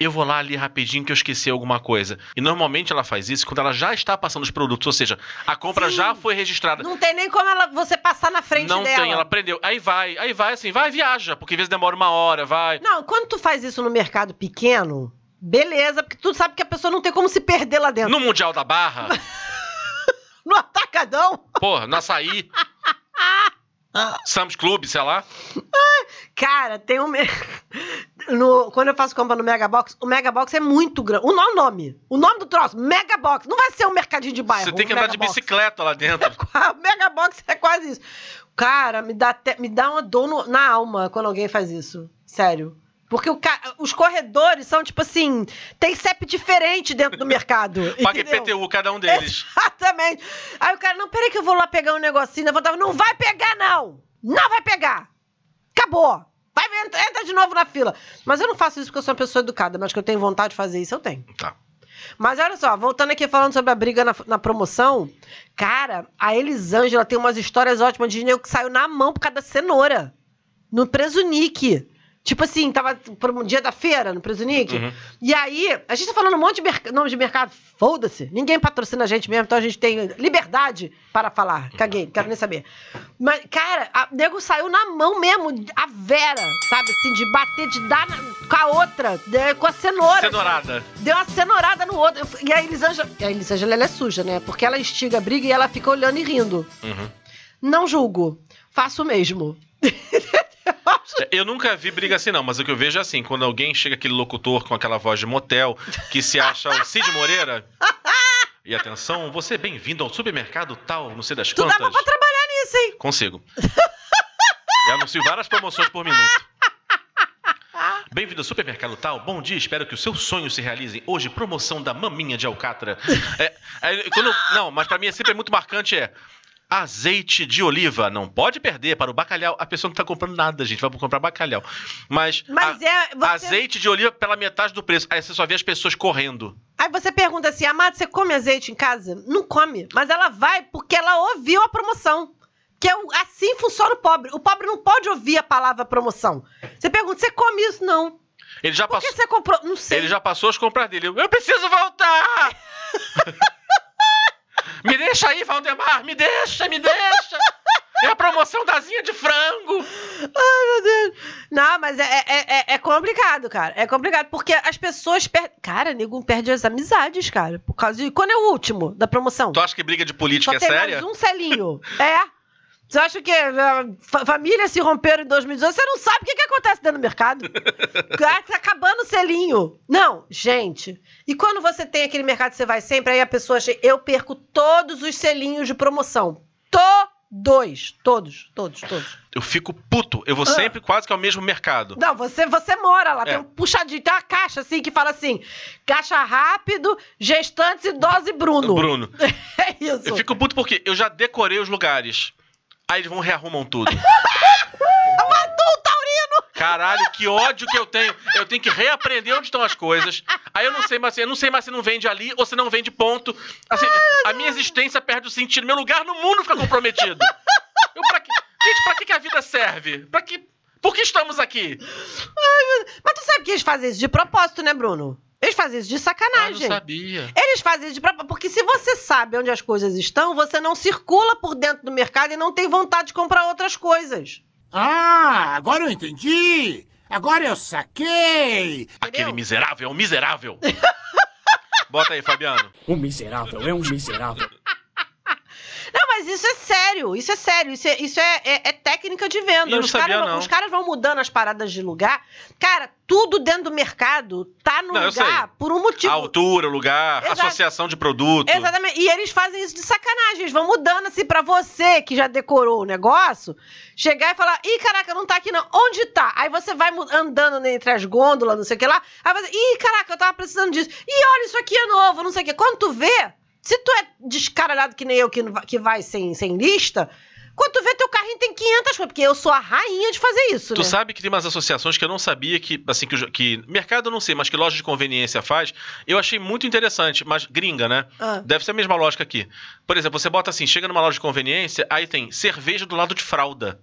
Eu vou lá ali rapidinho que eu esqueci alguma coisa. E normalmente ela faz isso quando ela já está passando os produtos, ou seja, a compra Sim. já foi registrada. Não tem nem como ela, você passar na frente Não dela. tem, ela prendeu. Aí vai, aí vai assim, vai, viaja, porque às vezes demora uma hora, vai. Não, quando tu faz isso no mercado pequeno, beleza, porque tu sabe que a pessoa não tem como se perder lá dentro. No Mundial da Barra, No atacadão, porra, no açaí, Sam's Club, sei lá. cara, tem um. No, quando eu faço compra no Megabox, o Megabox é muito grande. O nome. O nome do troço, Megabox. Não vai ser um mercadinho de bairro. Você tem que um andar de bicicleta lá dentro. O Megabox é quase isso. Cara, me dá, até- me dá uma dor no- na alma quando alguém faz isso. Sério. Porque ca- os corredores são, tipo assim, tem CEP diferente dentro do mercado. Paga? IPTU, cada um deles. Exatamente. Aí o cara, não, peraí que eu vou lá pegar um negocinho. Eu voltava, não vai pegar, não! Não vai pegar! Acabou! Vai, entra, entra de novo na fila. Mas eu não faço isso porque eu sou uma pessoa educada, mas que eu tenho vontade de fazer isso, eu tenho. Tá. Mas olha só, voltando aqui falando sobre a briga na, na promoção, cara, a Elisângela tem umas histórias ótimas de nego que saiu na mão por causa da cenoura. No Presunique. Tipo assim, tava por um dia da feira no Presunique. Uhum. E aí, a gente tá falando um monte de nome de mercado. Foda-se. Ninguém patrocina a gente mesmo, então a gente tem liberdade para falar. Caguei, não quero nem saber. Mas, cara, a o nego saiu na mão mesmo, a Vera, sabe assim, de bater, de dar na- com a outra, de- com a cenoura. Cenourada. Deu uma cenourada no outro. E a Elisângela. A Elisângela ela é suja, né? Porque ela instiga a briga e ela fica olhando e rindo. Uhum. Não julgo. Faço o mesmo. É, Eu nunca vi briga assim, não, mas o que eu vejo é assim: quando alguém chega aquele locutor com aquela voz de motel que se acha o Cid Moreira. E atenção, você é bem-vindo ao supermercado tal, não sei das Tu quantas. dava pra trabalhar nisso, hein? Consigo. anuncio várias promoções por minuto. Bem-vindo ao Supermercado Tal. Bom dia, espero que os seus sonhos se realizem. Hoje, promoção da maminha de alcatra. É, é, quando- não, mas pra mim é sempre muito marcante é azeite de oliva. Não pode perder para o bacalhau. A pessoa não tá comprando nada, gente. Vai comprar bacalhau. Mas, Mas a- é. Você... azeite de oliva pela metade do preço. Aí você só vê as pessoas correndo. Aí você pergunta assim, Amado, você come azeite em casa? Não come. Mas ela vai porque ela ouviu a promoção. Que é assim funciona o pobre. O pobre não pode ouvir a palavra promoção. Você pergunta, você come isso? Não. Ele já Por que passou. você comprou? Não sei. Ele já passou as compras dele. Eu preciso voltar! me deixa aí, Valdemar! Me deixa, me deixa! É a promoção da asinha de frango! Ai, meu Deus. Não, mas é, é, é- é complicado, cara. É complicado, porque as pessoas perdem. Cara, nego perde as amizades, cara. Por causa de. Quando é o último da promoção? Tu acha que briga de política Só é tem séria? mais um selinho. é. Você acha que ah, fa- famílias se romperam em 2018? Você não sabe o que, que acontece dentro do mercado. Ah, tá acabando o selinho. Não, gente. E quando você tem aquele mercado que você vai sempre, aí a pessoa chega. Eu perco todos os selinhos de promoção. Todos. Todos, todos, todos. Eu fico puto. Eu vou Ah. sempre quase que ao mesmo mercado. Não, você, você mora lá, É. tem um puxadinho, tem uma caixa assim que fala assim: caixa rápido, gestantes, idosa e Bruno. Bruno, É isso. eu fico puto porque eu já decorei os lugares. Aí eles vão rearrumam tudo. Matou o Taurino! Caralho, que ódio que eu tenho. Eu tenho que reaprender onde estão as coisas. Aí eu não sei mais, eu não sei mais se não vende ali ou se não vende ponto. Assim, a minha existência perde o sentido. Meu lugar no mundo fica comprometido. Eu, pra que, gente, pra que, que a vida serve? Pra que, por que estamos aqui? Mas tu sabe que eles fazem isso de propósito, né, Bruno? Eles fazem isso de Ah, não sacanagem. sabia. Eles fazem isso de. Porque se você sabe onde as coisas estão, você não circula por dentro do mercado e não tem vontade de comprar outras coisas. Ah, agora eu entendi! Agora eu saquei! Aquele miserável é um miserável. Bota aí, Fabiano. Um miserável é um miserável. Não, mas isso é sério, isso é sério, isso é, isso é, é- é técnica de venda. Os, sabia, caras, vão- não. os caras vão mudando as paradas de lugar. Cara, tudo dentro do mercado tá no Não, lugar por um motivo. A altura, o lugar, Exato. associação de produto. Exatamente. E eles fazem isso de sacanagem. Eles vão mudando assim pra você que já decorou o negócio, chegar e falar: ih, caraca, não tá aqui não. Onde tá? Aí você vai andando entre as gôndolas, não sei o que lá. Aí você, ih, caraca, eu tava precisando disso. Ih, olha, isso aqui é novo, não sei o que. Quando tu vê, se tu é descaralhado que nem eu que, que vai sem, sem lista, quando tu vê, teu carrinho tem 500 coisas. Porque eu sou a rainha de fazer isso, Tu né? sabe que tem umas associações que eu não sabia que, assim, que, que mercado eu não sei, mas que loja de conveniência faz. Eu achei muito interessante, mas gringa, né? Ah. Deve ser a mesma lógica aqui. Por exemplo, você bota assim, chega numa loja de conveniência, aí tem cerveja do lado de fralda.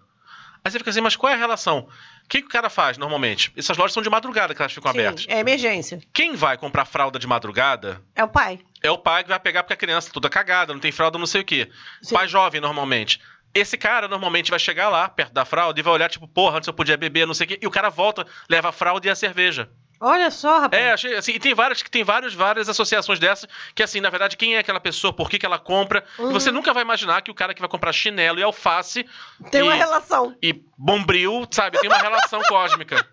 Aí você fica assim, mas qual é a relação? O que, que o cara faz normalmente? Essas lojas são de madrugada que elas ficam Sim, abertas. é emergência. Quem vai comprar fralda de madrugada É o pai. é o pai que vai pegar porque a criança tá toda cagada, não tem fralda, não sei o quê. Sim. Pai jovem, normalmente. Esse cara normalmente vai chegar lá, perto da fralda, e vai olhar, tipo, porra, antes eu podia beber, não sei o quê. E o cara volta, leva a fralda e a cerveja. Olha só, rapaz. É, achei assim, e tem várias que tem vários, várias associações dessas, que assim, na verdade, quem é aquela pessoa, por que, que ela compra. Uhum. Você nunca vai imaginar que o cara que vai comprar chinelo e alface Tem uma e, relação. e bombril, sabe, tem uma relação cósmica.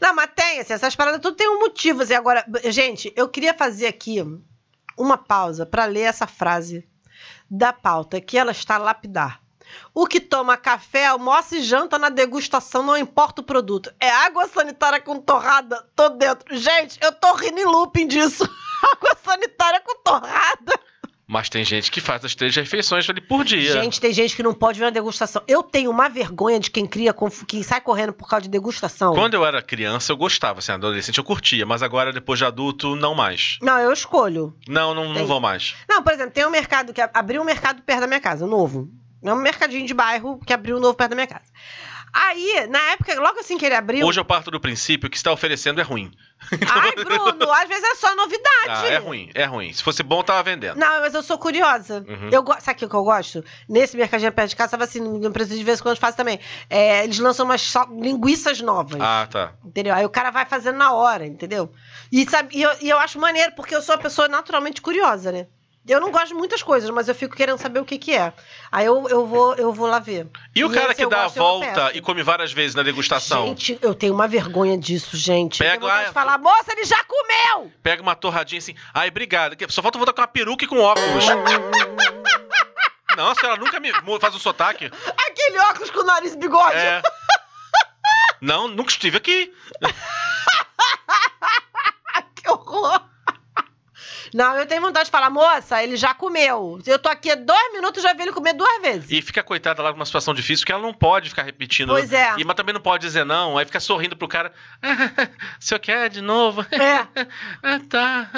Não, mas tem, assim, essas paradas tudo tem um motivo. Assim, agora, gente, eu queria fazer aqui uma pausa para ler essa frase da pauta, que ela está lapidar. O que toma café, almoça e janta na degustação, não importa o produto. É água sanitária com torrada, tô dentro. Gente, eu tô rindo em looping disso. água sanitária com torrada. Mas tem gente que faz as três refeições ali por dia. Gente, tem gente que não pode ver uma degustação. Eu tenho uma vergonha de quem cria, quem sai correndo por causa de degustação. Quando eu era criança, eu gostava, assim, adolescente eu curtia, mas agora, depois de adulto, não mais. Não, eu escolho. Não, não, não vou mais. Não, por exemplo, tem um mercado que abriu um mercado perto da minha casa, novo. É um mercadinho de bairro que abriu novo perto da minha casa. Aí, na época, logo assim que ele abriu. Hoje eu parto do princípio que está oferecendo é ruim. Ai, Bruno, às vezes é só novidade. Ah, é ruim, é ruim. Se fosse bom, tava vendendo. Não, mas eu sou curiosa. Uhum. Eu. Sabe o que eu gosto? Nesse mercadinho perto de casa, tava assim, no preço de vez em quando faz também. É, eles lançam umas linguiças novas. Ah, tá. Entendeu? Aí o cara vai fazendo na hora, entendeu? E, sabe, e, eu, e eu acho maneiro, porque eu sou uma pessoa naturalmente curiosa, né? Eu não gosto de muitas coisas, mas eu fico querendo saber o que que é. Aí eu, eu, vou, eu vou lá ver. E o cara que dá a gosto, eu volta e come várias vezes na degustação? Gente, eu tenho uma vergonha disso, gente. Pega eu tenho vontade de falar, moça, ele já comeu! Pega uma torradinha assim. Ai, obrigado. Só falta voltar com uma peruca e com óculos. Não, a senhora nunca me faz um sotaque. Aquele óculos com o nariz e bigode. É. Não, nunca estive aqui. Que horror. Não, eu tenho vontade de falar, moça, ele já comeu. Eu tô aqui há dois minutos já vi ele comer duas vezes. E fica coitada lá numa situação difícil que ela não pode ficar repetindo. Pois é. E, mas também não pode dizer não. Aí fica sorrindo pro cara. Ah, o senhor quer de novo? É. ah, tá.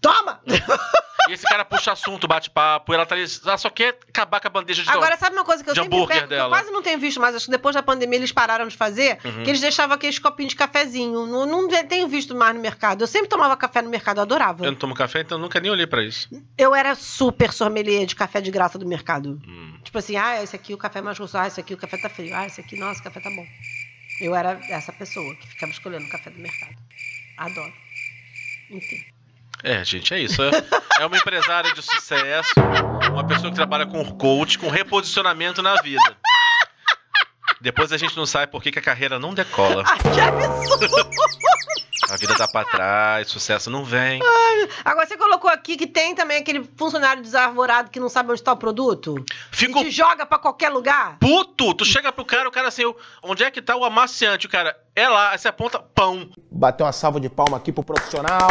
Toma! E esse cara puxa assunto, bate papo. Ela tá ali. Ela só quer acabar com a bandeja de Agora, sabe uma coisa que eu sempre pego, que eu quase não tenho visto, mas acho que depois da pandemia eles pararam de fazer, Uhum. que eles deixavam aqueles copinhos de cafezinho. Não, não tenho visto mais no mercado. Eu sempre tomava café no mercado, eu adorava. Eu não tomo café, então nunca nem olhei pra isso. Eu era super sommelier de café de graça do mercado. Hum. Tipo assim, ah, esse aqui o café é mais gostoso, ah, esse aqui o café tá frio, ah, esse aqui, nossa, o café tá bom. Eu era essa pessoa que ficava escolhendo o café do mercado. Adoro. Enfim. É, gente, é isso. É- É uma empresária de sucesso, uma pessoa que trabalha com coach, com reposicionamento na vida. Depois a gente não sabe por que, que a carreira não decola. Ai, que absurdo! A vida tá pra trás, sucesso não vem. Agora, você colocou aqui que tem também aquele funcionário desarvorado que não sabe onde está o produto? Fico E te joga pra qualquer lugar? puto! Tu chega pro cara, o cara assim, onde é que tá o amaciante? O cara, é lá, aí você aponta, pão. Bater uma salva de palma aqui pro profissional.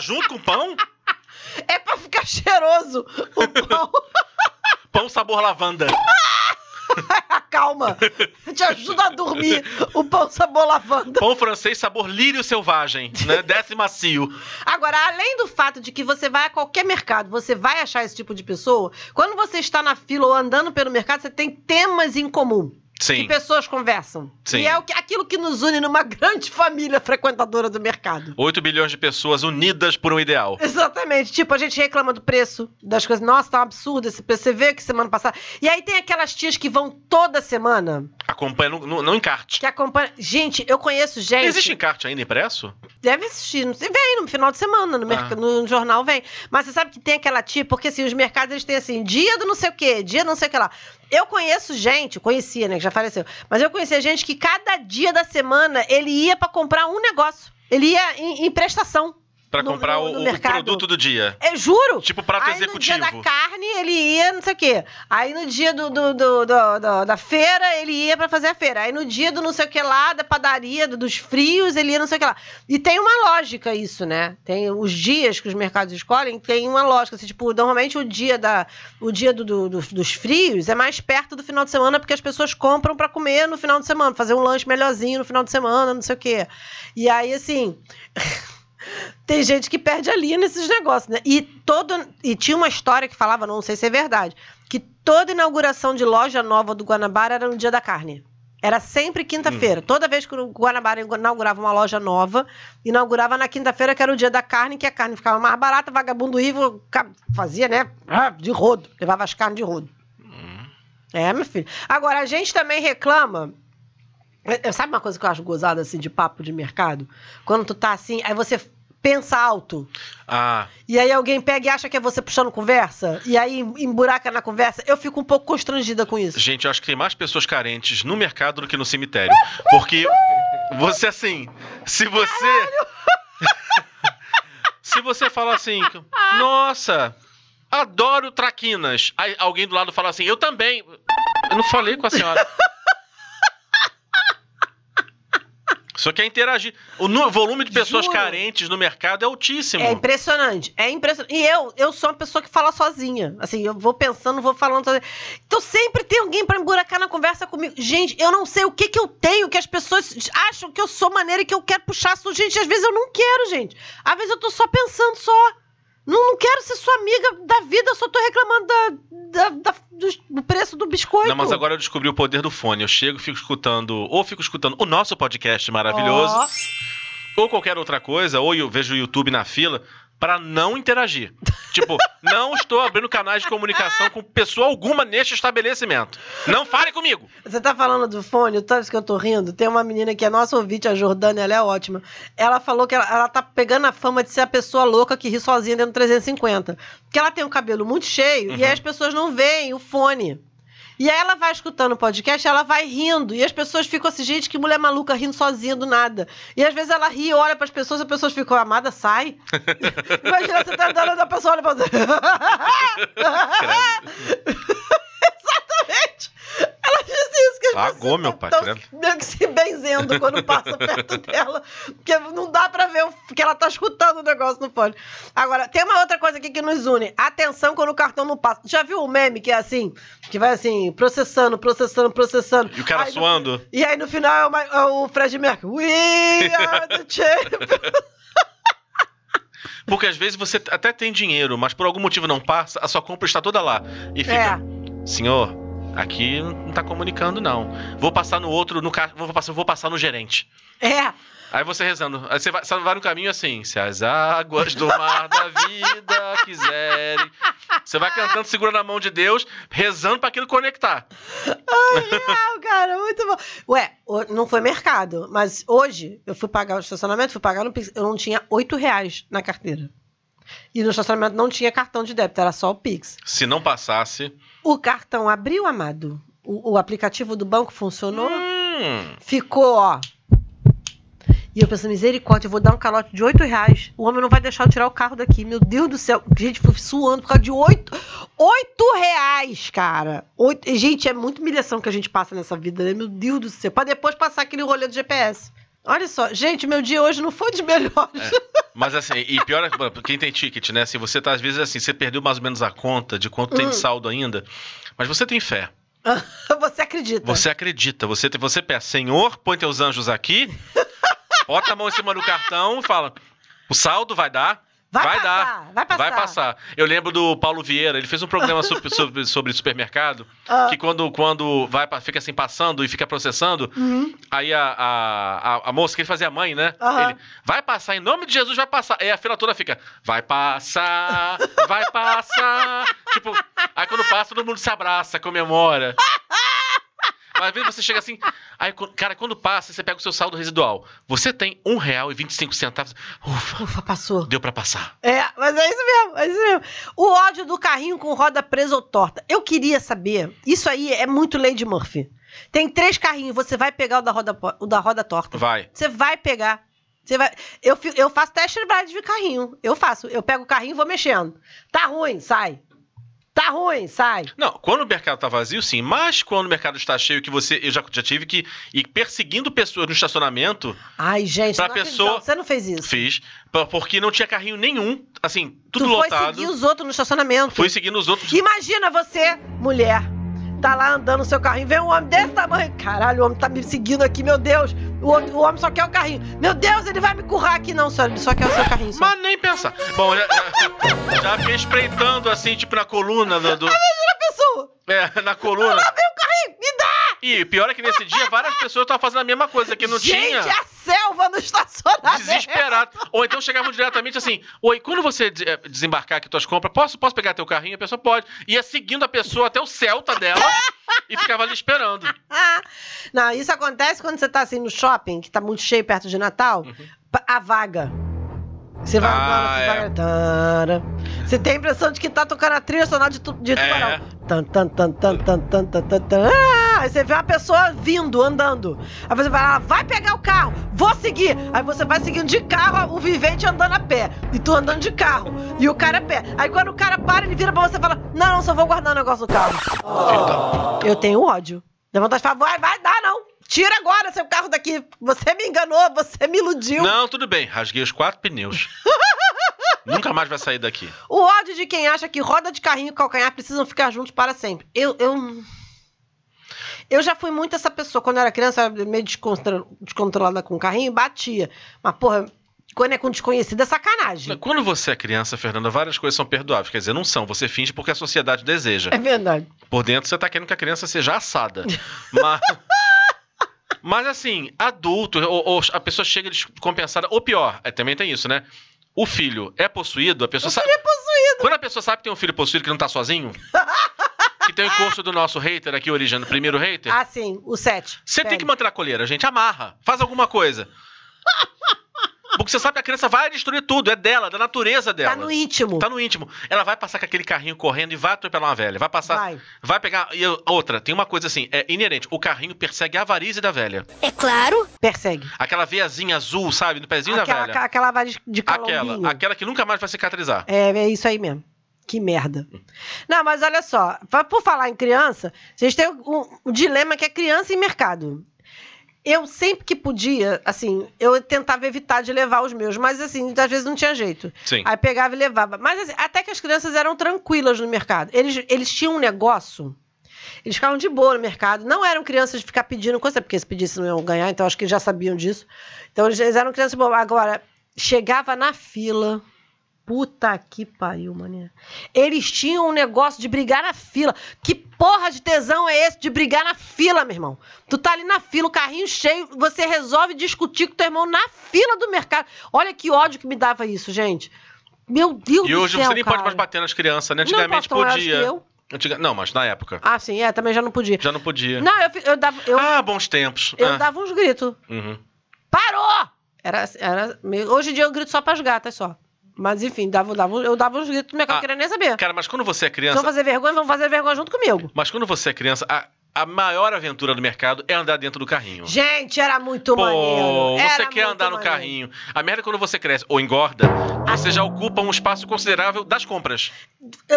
Tá junto com pão? É pra ficar cheiroso o pão. Pão sabor lavanda. Calma. Te ajuda a dormir o pão sabor lavanda. Pão francês sabor lírio selvagem, né? Desce macio. Agora, além do fato de que você vai a qualquer mercado, você vai achar esse tipo de pessoa, quando você está na fila ou andando pelo mercado, você tem temas em comum. Sim. Que pessoas conversam. Sim. E é o que- aquilo que nos une numa grande família frequentadora do mercado. 8 bilhões de pessoas unidas por um ideal. Exatamente. Tipo, a gente reclama do preço das coisas. Nossa, tá um absurdo esse preço. Você vê que semana passada. E aí tem aquelas tias que vão toda semana, Acompanha no, no, no encarte. que acompanham. Gente, eu conheço gente. Existe encarte ainda impresso? Deve existir. Não Vem no final de semana, no, merc- Ah. no jornal vem. Mas você sabe que tem aquela tia, porque assim, os mercados eles têm assim, dia do não sei o quê, dia do não sei o que lá. Eu conheço gente, conhecia, né, que já faleceu, mas eu conhecia gente que cada dia da semana ele ia pra comprar um negócio. Ele ia em, em prestação. Pra No- comprar no- o, no o mercado. produto do dia. Eu juro. Tipo prato Aí no dia executivo. da carne ele ia, não sei o quê. Aí no dia do, do- do- do- da feira ele ia pra fazer a feira. Aí no dia do não sei o que lá, da padaria, do- dos frios, ele ia não sei o que lá. E tem uma lógica isso, né? Tem os dias que os mercados escolhem, tem uma lógica. Assim, tipo, normalmente o dia, da, o dia do- do- dos- dos frios é mais perto do final de semana porque as pessoas compram pra comer no final de semana, fazer um lanche melhorzinho no final de semana, não sei o quê. E aí, assim. Tem gente que perde a linha nesses negócios, né? E, todo, e tinha uma história que falava, não sei se é verdade, que toda inauguração de loja nova do Guanabara era no dia da carne. Era sempre quinta-feira. Toda vez que o Guanabara inaugurava uma loja nova, inaugurava na quinta-feira, que era o dia da carne, que a carne ficava mais barata, vagabundo ca- fazia, né? ah, De rodo. Levava as carnes de rodo. É, meu filho. Agora, a gente também reclama. É, é, Sabe uma coisa que eu acho gozada assim de papo de mercado? Quando tu tá assim, aí você pensa alto. Ah, E aí alguém pega e acha que é você puxando conversa, e aí emburaca na conversa. Eu fico um pouco constrangida com isso. gente, eu acho que tem mais pessoas carentes no mercado do que no cemitério. Porque você, assim, se você. se você fala assim, nossa, adoro traquinas. Aí alguém do lado fala assim, eu também. Eu não falei com a senhora. Só quer interagir. O volume de pessoas Juro. carentes no mercado é altíssimo. É impressionante, é impressionante. E eu, eu sou uma pessoa que fala sozinha. Assim, eu vou pensando, vou falando sozinha. Então sempre tem alguém pra emburacar na conversa comigo. Gente, eu não sei o que que eu tenho que as pessoas acham que eu sou maneira e que eu quero puxar assunto. Gente, às vezes eu não quero, gente. Às vezes eu tô só pensando só. Não, não quero ser sua amiga da vida, eu só tô reclamando da, da- da- do, preço do biscoito. Não, mas agora eu descobri o poder do fone. Eu chego, fico escutando, ou fico escutando o nosso podcast maravilhoso, Ó. ou qualquer outra coisa, ou eu vejo o YouTube na fila, pra não interagir. tipo, não estou abrindo canais de comunicação com pessoa alguma neste estabelecimento. Não fale comigo! Você tá falando do fone, vez que eu tô rindo, tem uma menina que é nossa ouvinte, a Jordânia, ela é ótima. Ela falou que ela, ela tá pegando a fama de ser a pessoa louca que ri sozinha dentro do 350. Porque ela tem o cabelo muito cheio e aí as pessoas não veem o fone. E aí ela vai escutando o podcast, ela vai rindo. E as pessoas ficam assim, gente, que mulher maluca rindo sozinha do nada. E às vezes ela ri, olha pras pessoas, as pessoas ficam, amada, sai. Imagina você tá andando a pessoa olha pra você. Exatamente. Pagou, meu pai, tão que se benzendo quando passa perto dela. Porque não dá pra ver o- que ela tá escutando o negócio no fone. Agora, tem uma outra coisa aqui que nos une. Atenção quando o cartão não passa. Já viu o meme que é assim? Que vai assim, processando, processando, processando. E o cara Aí no- suando. E aí no final é é o Fred Mercury. We are the champions. Porque às vezes você até tem dinheiro, mas por algum motivo não passa, a sua compra está toda lá. E fica, É. senhor, aqui não tá comunicando, não. Vou passar no outro, no ca... vou, passar, vou passar no gerente. É. Aí você rezando. Aí você vai, você vai no caminho assim, se as águas do mar da vida quiserem. Você vai cantando, segura na mão de Deus, rezando para aquilo conectar. Ai, real, cara, muito bom. Ué, não foi mercado, mas hoje eu fui pagar o estacionamento, fui pagar no Pix, eu não tinha 8 reais na carteira. E no estacionamento não tinha cartão de débito, era só o Pix. Se não passasse. O cartão abriu, amado. O, o aplicativo do banco funcionou. Hum, Ficou, ó. E eu pensei, misericórdia, eu vou dar um calote de 8 reais. O homem não vai deixar eu tirar o carro daqui. Meu Deus do céu. Gente, fui suando por causa de 8, 8 reais, cara. Oito... Gente, é muita humilhação que a gente passa nessa vida, né? Meu Deus do céu. Pra depois passar aquele rolê do GPS. Olha só, gente, meu dia hoje não foi dos melhores. mas assim, e pior é que quem tem ticket, né? Se você tá, às vezes, assim, você perdeu mais ou menos a conta de quanto tem de saldo ainda, mas você tem fé. Você acredita? Você acredita, você, tem- você peça, Senhor, põe teus anjos aqui, bota a mão em cima do cartão e fala: o saldo vai dar. Vai vai passar, dar. vai passar. Vai passar. Eu lembro do Paulo Vieira, ele fez um programa sobre, sobre, sobre supermercado, Ah. que quando, quando vai, fica assim passando e fica processando, Uhum. aí a, a, a, a moça que ele fazia a mãe, né? Aham. Ele, vai passar, em nome de Jesus vai passar. Aí a fila toda fica, vai passar, vai passar. tipo, aí quando passa, todo mundo se abraça, comemora. Às vezes você chega assim, aí, cara, quando passa, você pega o seu saldo residual. Você tem um real e 25 centavos. Ufa, Ufa, passou. deu pra passar. É, mas é isso mesmo, é isso mesmo. O ódio do carrinho com roda presa ou torta. Eu queria saber, isso aí é muito Lady Murphy. Tem três carrinhos, você vai pegar o da roda, o da roda torta. Vai. Você vai pegar. Você vai. Eu, eu faço teste drive de carrinho. Eu faço. Eu pego o carrinho e vou mexendo. Tá ruim, sai. Tá ruim, sai. Não, quando o mercado tá vazio, sim. Mas quando o mercado está cheio, que você. Eu já, já tive que ir perseguindo pessoas no estacionamento, Ai, gente, Pra não pessoa- você não fez isso. fiz. Porque não tinha carrinho nenhum. Assim, tudo tu foi lotado. seguir os outros no estacionamento. Fui seguindo os outros. Imagina você, mulher, tá lá andando no seu carrinho, vem um homem desse tamanho. Caralho, o homem tá me seguindo aqui, meu Deus. O, outro- o homem só quer o carrinho. Meu Deus, ele vai me currar aqui. Não, senhora, ele só quer o seu carrinho. Só. Mas nem pensar. Bom, já, já, já fiquei espreitando assim, tipo, na coluna do. do- pessoa, é, na coluna. lá vem o carrinho, me dá! E pior é que nesse dia várias pessoas estavam fazendo a mesma coisa, que não Gente, tinha. a selva no estacionamento. Desesperado. Ou então chegavam diretamente assim: Oi, quando você eh, desembarcar aqui tuas compras, posso, posso pegar teu carrinho? A pessoa pode. Ia seguindo a pessoa até o Celta dela e ficava ali esperando. Não, isso acontece quando você tá assim no shopping, que tá muito cheio perto de Natal, pa- a vaga. Você vai, ah, você, é. vai tana, você tem a impressão de que tá tocando a trilha sonora de, tu, de é. tubarão. É. Tan, tan, tan, tan, tan, tan, tan, tan, ah, aí você vê uma pessoa vindo, andando. Aí você vai lá, vai pegar o carro, vou seguir. Aí você vai seguindo de carro, o vivente andando a pé. E tu andando de carro. E o cara a pé. Aí quando o cara para, ele vira pra você e fala: Não, não, só vou guardar o negócio do carro. Oh. Eu tenho ódio. Dá vontade de falar, vai, vai, dá não. Tira agora seu carro daqui. Você me enganou, você me iludiu. Não, tudo bem, rasguei os quatro pneus. Nunca mais vai sair daqui. O ódio de quem acha que roda de carrinho e calcanhar precisam ficar juntos para sempre. Eu, eu. Eu já fui muito essa pessoa. Quando eu era criança, eu era meio descontro- descontrolada com o carrinho e batia. Mas, porra, quando é com desconhecido é sacanagem. Quando você é criança, Fernanda, várias coisas são perdoáveis. Quer dizer, não são. Você finge porque a sociedade deseja. É verdade. Por dentro você tá querendo que a criança seja assada. Mas. Mas assim, adulto, ou, ou a pessoa chega descompensada. Ou pior, é, também tem isso, né? O filho é possuído, a pessoa sabe. Ele é possuído. Quando a pessoa sabe que tem um filho possuído que não tá sozinho, que tem o encosto do nosso hater aqui, originando o primeiro hater, Ah, sim, o 7. você tem que manter a colheira, gente. Amarra. Faz alguma coisa. Porque você sabe que a criança vai destruir tudo, é dela, da natureza dela. Tá no íntimo. Tá no íntimo. Ela vai passar com aquele carrinho correndo e vai atropelar uma velha. Vai passar. Vai. Vai pegar. E outra, tem uma coisa assim, é inerente. O carrinho persegue a avarícia da velha. É claro. Persegue. Aquela veiazinha azul, sabe? No pezinho da Aquela, velha. aquela vai de, calombinho. Aquela. Aquela que nunca mais vai cicatrizar. É, é isso aí mesmo. Que merda. Não, mas olha só, por falar em criança, vocês têm um, um dilema que é criança em mercado. Eu sempre que podia, assim, eu tentava evitar de levar os meus, mas assim, às vezes não tinha jeito. Sim. Aí pegava e levava. Mas assim, até que as crianças eram tranquilas no mercado. Eles, eles tinham um negócio. Eles ficavam de boa no mercado. Não eram crianças de ficar pedindo coisa, porque se pedissem não iam ganhar, então acho que eles já sabiam disso. Então eles, eles eram crianças boas. Agora, chegava na fila. Puta que pariu, mané. Eles tinham um negócio de brigar na fila. Que porra de tesão é esse de brigar na fila, meu irmão? Tu tá ali na fila, o carrinho cheio, você resolve discutir com teu irmão na fila do mercado. Olha que ódio que me dava isso, gente. Meu Deus E do hoje céu, você nem pode cara. mais bater nas crianças, né? Não Antigamente posso tomar mais podia. eu. Não, mas na época. Ah, sim, é, também já não podia. Já não podia. Não, eu, eu dava. Eu, Ah, bons tempos. eu Ah. dava uns gritos. Uhum. Parou! Era, era meio- hoje em dia eu grito só pras gatas só. Mas enfim, dava, dava, eu dava uns gritos no mercado, Ah, queria nem saber. Cara, mas quando você é criança. vão fazer vergonha, vão fazer vergonha junto comigo. Mas quando você é criança, a, a maior aventura do mercado é andar dentro do carrinho. Gente, era muito Pô, maneiro. você Era quer muito andar no maneiro. carrinho. A merda é quando você cresce ou engorda, você já ocupa um espaço considerável das compras.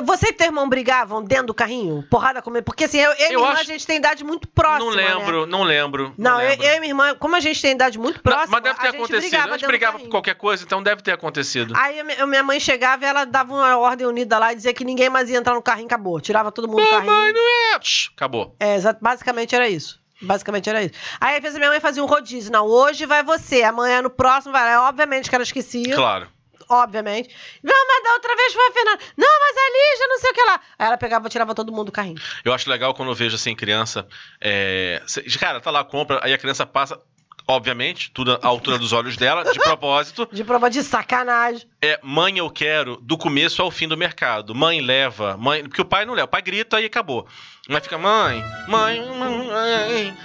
Você e teu irmão brigavam dentro do carrinho? Porrada comigo? Porque assim, eu, eu e minha Eu irmã, acho- a gente tem idade muito próxima. não lembro, Né? não lembro. Não, eu, lembro. eu e minha irmã, como a gente tem idade muito Não, próxima. mas deve ter a gente acontecido. brigava a gente brigava por qualquer coisa, então deve ter acontecido. Aí a minha- mãe chegava e ela dava uma ordem unida lá e dizia que ninguém mais ia entrar no carrinho, acabou. Tirava todo mundo do carrinho. Mamãe, não é. Acabou. É, basicamente era isso. Basicamente era isso. Aí às vezes a minha mãe fazia um rodízio. Não, hoje vai você, amanhã no próximo vai. Obviamente que ela esquecia. Claro. Obviamente. Não, mas da outra vez foi a Fernanda. Não, mas a Lígia, não sei o que lá. Aí ela pegava e tirava todo mundo do carrinho. Eu acho legal quando eu vejo assim, criança. É... Cara, tá lá, compra, aí a criança passa, obviamente, tudo à altura dos olhos dela, de propósito. De prova de sacanagem. É mãe, eu quero, do começo ao fim do mercado. Mãe leva, mãe. Porque o pai não leva, o pai grita e acabou. Mas fica, mãe, mãe, mãe,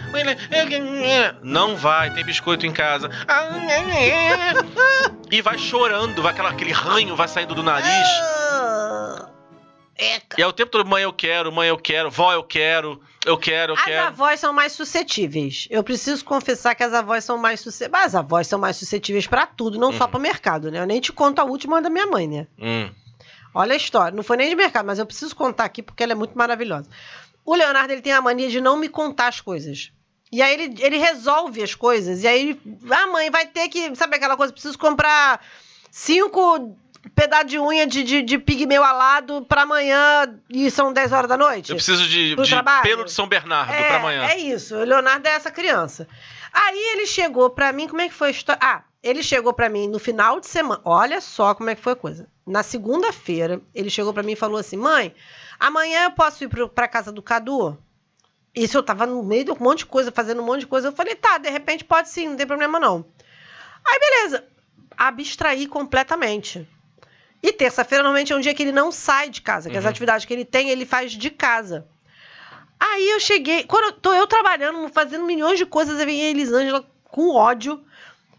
não vai, tem biscoito em casa. E vai chorando, vai aquela, aquele ranho vai saindo do nariz. Ah, E é o tempo todo, mãe, eu quero, mãe, eu quero, vó, eu quero, eu quero, eu As quero. avós são mais suscetíveis. Eu preciso confessar que as avós são mais suscetíveis. As avós são mais suscetíveis pra tudo, não só Uhum. pro mercado, né? Eu nem te conto a última da minha mãe, né? Hum. Olha a história. Não foi nem de mercado, mas eu preciso contar aqui porque ela é muito maravilhosa. O Leonardo ele tem a mania de não me contar as coisas. E aí ele, ele resolve as coisas. E aí, ele, ah, mãe, vai ter que. Sabe aquela coisa? Preciso comprar cinco pedaços de unha de, de, de pigmeu alado pra amanhã e são 10 horas da noite. Eu preciso de, de trabalho? pelo de São Bernardo é, pra amanhã. É isso. O Leonardo é essa criança. Aí ele chegou pra mim, como é que foi a história? Ah, ele chegou pra mim no final de semana. Olha só como é que foi a coisa. Na segunda-feira, ele chegou pra mim e falou assim: "Mãe, amanhã eu posso ir pro, pra casa do Cadu?" Isso eu tava no meio de um monte de coisa, fazendo um monte de coisa. Eu falei: "Tá, de repente pode sim, não tem problema não." Aí beleza. Abstraí completamente. E terça-feira normalmente é um dia que ele não sai de casa, que as Uhum. atividades que ele tem, ele faz de casa. Aí eu cheguei, quando eu tô eu trabalhando, fazendo milhões de coisas, aí vem a Elisângela com ódio.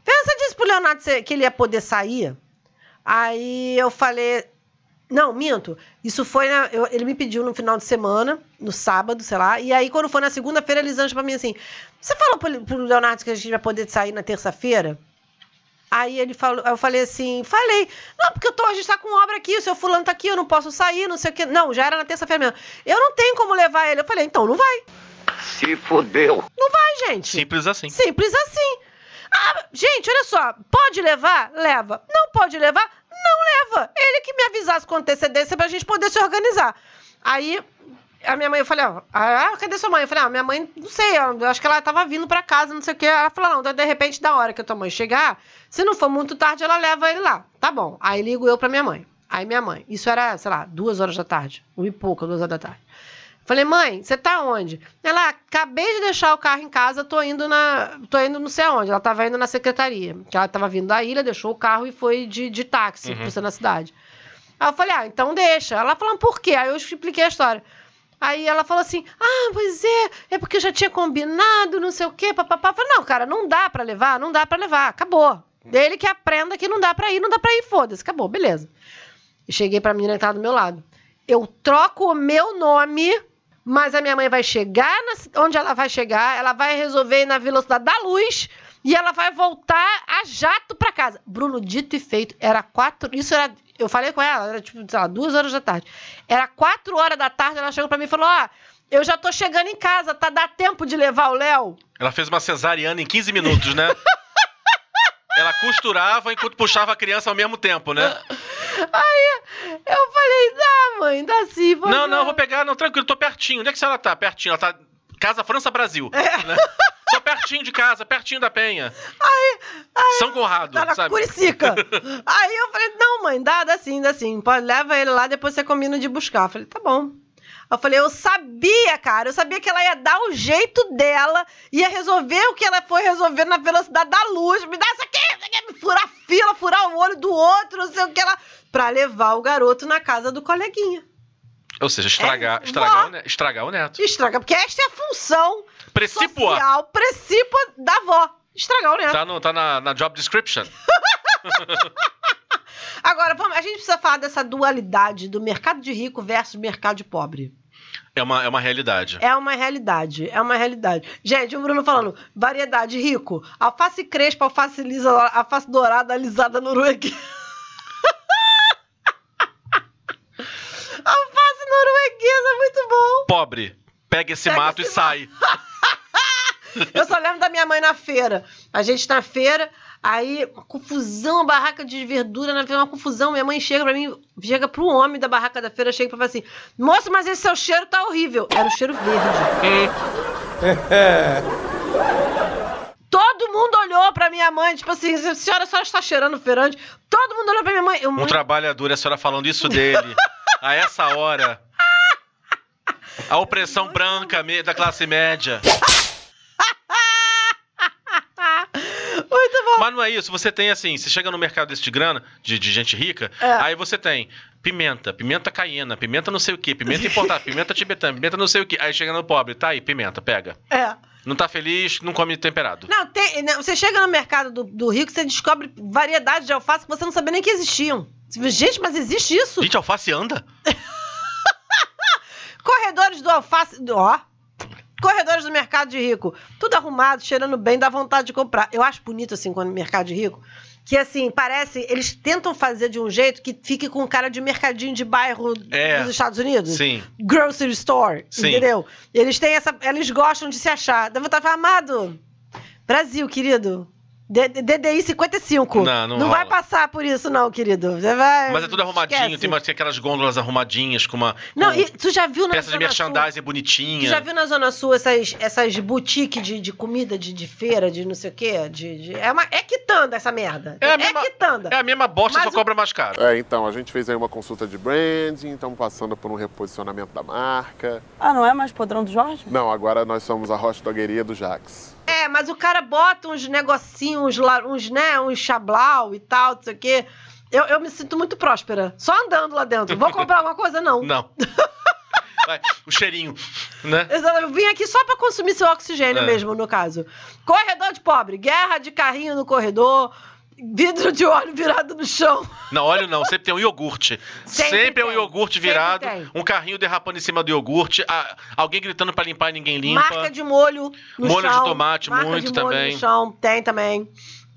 Pensa disse pro Leonardo que ele ia poder sair. Aí eu falei, não, minto. Isso foi na, eu- ele me pediu no final de semana, no sábado, sei lá. E aí quando foi na segunda-feira, a Elisângela pra mim assim: "Você falou pro, pro Leonardo que a gente vai poder sair na terça-feira?" Aí ele falou, eu falei assim, falei, não, porque eu tô, a gente tá com obra aqui, o seu fulano tá aqui, eu não posso sair, não sei o quê. Não, já era na terça-feira mesmo. Eu não tenho como levar ele. Eu falei, então não vai. Se fodeu. Não vai, gente. Simples assim. Simples assim. Ah, gente, olha só, pode levar? Leva. Não pode levar? Não leva. Ele que me avisasse com antecedência pra gente poder se organizar. Aí, a minha mãe, eu falei, ó, ah, cadê sua mãe? Eu falei, ah, minha mãe, não sei, eu acho que ela tava vindo pra casa, não sei o quê. Ela falou, não, de repente, da hora que a tua mãe chegar, se não for muito tarde, ela leva ele lá. Tá bom. Aí ligo eu pra minha mãe. Aí minha mãe, isso era, sei lá, duas horas da tarde, uma e pouca, duas horas da tarde. Falei, mãe, você tá onde? Ela, acabei de deixar o carro em casa, tô indo na. tô indo não sei aonde. Ela tava indo na secretaria. Que ela tava vindo da ilha, deixou o carro e foi de, de táxi Uhum. pro centro da cidade. Aí eu falei, ah, então deixa. Ela falou, por quê? Aí eu expliquei a história. Aí ela falou assim: Ah, pois é, é porque eu já tinha combinado, não sei o quê, papapá. Eu falei, não, cara, não dá pra levar, não dá pra levar, acabou. Dele que aprenda que não dá pra ir, não dá pra ir, foda-se, acabou, beleza. E cheguei pra menina que tava do meu lado. Eu troco o meu nome, mas a minha mãe vai chegar na- onde ela vai chegar, ela vai resolver ir na velocidade da luz e ela vai voltar a jato pra casa. Bruno, dito e feito, era quatro. Isso era. Eu falei com ela, era tipo, sei lá, duas horas da tarde. Era quatro horas da tarde, ela chegou pra mim e falou: Ó, eu já tô chegando em casa, tá? Dá tempo de levar o Léo? Ela fez uma cesariana em 15 minutos, né? Ela costurava enquanto puxava a criança ao mesmo tempo, né? Aí eu falei, dá, mãe, dá sim. pode Não, não, dar." vou pegar, não, tranquilo, tô pertinho. Onde é que a senhora tá? Pertinho, ela tá. Casa França Brasil. É. Né? Tô pertinho de casa, pertinho da Penha. São Conrado, Tá na sabe? Curicica. Aí eu falei, não, mãe, dá, dá sim, dá sim. Pode, leva ele lá, depois você combina de buscar. Eu falei, tá bom. Eu falei, eu sabia, cara, eu sabia que ela ia dar o jeito dela, ia resolver o que ela foi resolver na velocidade da luz, me dá isso aqui, isso aqui, furar fila, furar o olho do outro, não sei o que ela. Pra levar o garoto na casa do coleguinha. Ou seja, estragar, É, estragar, o, estragar o neto. Estraga, porque esta é a função Precipua. social, precipua da avó. Estragar o neto. Tá, no, tá na, na job description. Agora, vamos, a gente precisa falar dessa dualidade do mercado de rico versus mercado de pobre. É uma, é uma realidade. É uma realidade, é uma realidade. Gente, o Bruno falando, variedade rico, alface crespa, alface lisa, alface dourada, alisada norueguesa. alface norueguesa, muito bom. Pobre, pega esse Pega mato esse e sai. Eu só lembro da minha mãe na feira. A gente na feira, aí, uma confusão, a barraca de verdura na feira, uma confusão. Minha mãe chega pra mim, chega pro homem da barraca da feira, chega pra falar assim: Moço, mas esse seu cheiro tá horrível. Era o cheiro verde. Todo mundo olhou pra minha mãe, tipo assim, senhora, a senhora está cheirando feirante. Todo mundo olhou pra minha mãe. Eu, Um mãe, trabalhador, a senhora falando isso dele. a essa hora. A opressão branca da classe média. Muito bom. Mas não é isso. Você tem assim, você chega no mercado desse de grana, de, de gente rica, É. aí você tem pimenta, pimenta caiena, pimenta não sei o que, pimenta importada, pimenta tibetana, pimenta não sei o que. Aí chega no pobre, tá aí, pimenta, pega. É. Não tá feliz, não come temperado. Não, tem, não, você chega no mercado do, do que você descobre variedade de alface que você não sabia nem que existiam. Gente, mas existe isso? Gente, alface anda? Corredores do alface. Ó. Corredores do mercado de rico. Tudo arrumado, cheirando bem, dá vontade de comprar. Eu acho bonito, assim, quando mercado de rico. Que, assim, parece. Eles tentam fazer de um jeito que fique com cara de mercadinho de bairro É. dos Estados Unidos. Sim. Grocery store. Sim. Entendeu? Eles têm essa. Eles gostam de se achar. Dá vontade de falar, amado. Brasil, querido. DDI 55. Não, não vai rola. passar por isso, não, querido. Você vai. Mas é tudo arrumadinho, esquece. tem, tem aquelas gôndolas arrumadinhas com uma. Não, com e tu já viu na peça de merchandising Tu bonitinha. já viu na Zona Sul essas, essas boutiques de, de comida, de, de feira, de não sei o quê? De, de- é, uma, é quitanda essa merda. É a mesma- quitanda. É a mesma bosta, Mas só o- cobra mais caro. É, então, a gente fez aí uma consulta de branding, estamos passando por um reposicionamento da marca. Ah, não é mais podrão do Jorge? Não, agora nós somos a hot dogueria do Jax. É, mas o cara bota uns negocinhos, uns, né, uns chablau e tal, não sei o quê. Eu, eu me sinto muito próspera. Só andando lá dentro. Vou comprar alguma coisa, não. Não. Vai, o cheirinho, né? Exato, Eu vim aqui só pra consumir seu oxigênio É. mesmo, no caso. Corredor de pobre, guerra de carrinho no corredor, vidro de óleo virado no chão. Não, óleo não, sempre tem um iogurte. Sempre Sempre, é um iogurte virado, um carrinho derrapando em cima do iogurte, a- alguém gritando pra limpar e ninguém limpa. Marca de molho no Molho de chão. tomate, marca muito de molho também. no chão, tem também.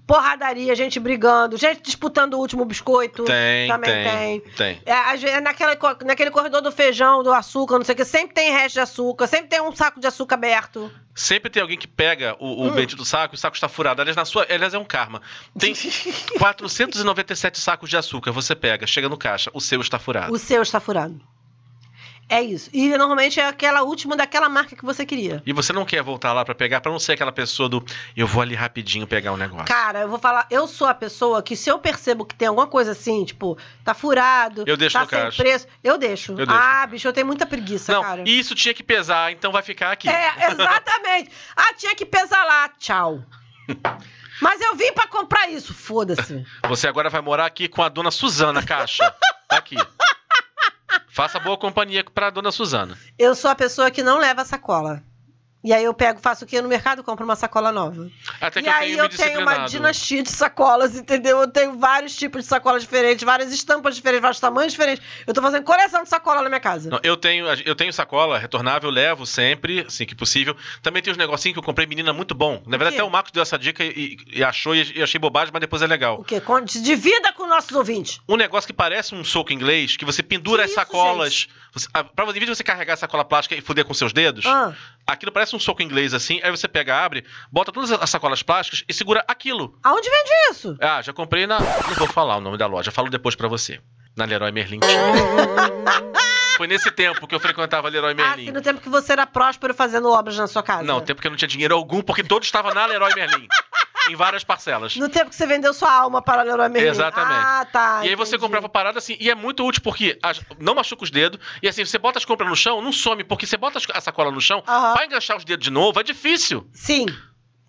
Porradaria, gente brigando, gente disputando o último biscoito. Tem, também tem, tem. tem. É, vezes, naquela, naquele corredor do feijão, do açúcar, não sei o que, sempre tem resto de açúcar, sempre tem um saco de açúcar aberto. Sempre tem alguém que pega o, o Hum. bendito saco e o saco está furado. Aliás, na sua, aliás, é um karma. Tem 497 sacos de açúcar, você pega, chega no caixa, o seu está furado. O seu está furado. É isso. E normalmente é aquela última daquela marca que você queria. E você não quer voltar lá pra pegar, pra não ser aquela pessoa do eu vou ali rapidinho pegar o negócio. Cara, eu vou falar, eu sou a pessoa que se eu percebo que tem alguma coisa assim, tipo, tá furado, Eu deixo tá no sem caixa. preço, eu deixo. Eu deixo. Ah, bicho, eu tenho muita preguiça, não, cara. e isso tinha que pesar, então vai ficar aqui. É, exatamente. ah, tinha que pesar lá. Tchau. Mas eu vim pra comprar isso, foda-se. Você agora vai morar aqui com a dona Suzana Caixa. Tá aqui. Faça boa companhia pra dona Suzana. Eu sou a pessoa que não leva sacola. E aí eu pego, faço o quê no mercado? Compro uma sacola nova. Até que e eu aí tenho eu tenho uma dinastia de sacolas, entendeu? Eu tenho vários tipos de sacolas diferentes, várias estampas diferentes, vários tamanhos diferentes. Eu tô fazendo coleção de sacola na minha casa. Não, eu tenho, eu tenho sacola retornável, levo sempre, assim que possível. Também tem uns negocinhos que eu comprei, menina, muito bom. Na verdade, até o Marcos deu essa dica e, e achou e achei bobagem, mas depois é legal. O quê? Con- Divida com nossos ouvintes. Um negócio que parece um soco inglês, que você pendura Que as isso, sacolas. Você, ah, pra, em vez de você carregar a sacola plástica e fuder com seus dedos, Ah. Aquilo parece um soco inglês assim. Aí você pega, abre, bota todas as sacolas plásticas e segura aquilo. Aonde vende isso? Ah, já comprei na. Não vou falar o nome da loja, falo depois pra você. Na Leroy Merlin. Foi nesse tempo que eu frequentava Leroy Ah, Merlin. sim, no tempo que você era próspero fazendo obras na sua casa. Não, tempo que eu não tinha dinheiro algum, porque todo estava na Leroy Merlin. Em várias parcelas. No tempo que você vendeu sua alma para a Leroy. Exatamente. Ah, tá. E aí você entendi. comprava parada assim, e é muito útil porque as- não machuca os dedos, e assim, você bota as compras no chão, não some, porque você bota a sacola no chão, Aham. pra enganchar os dedos de novo, é difícil. Sim,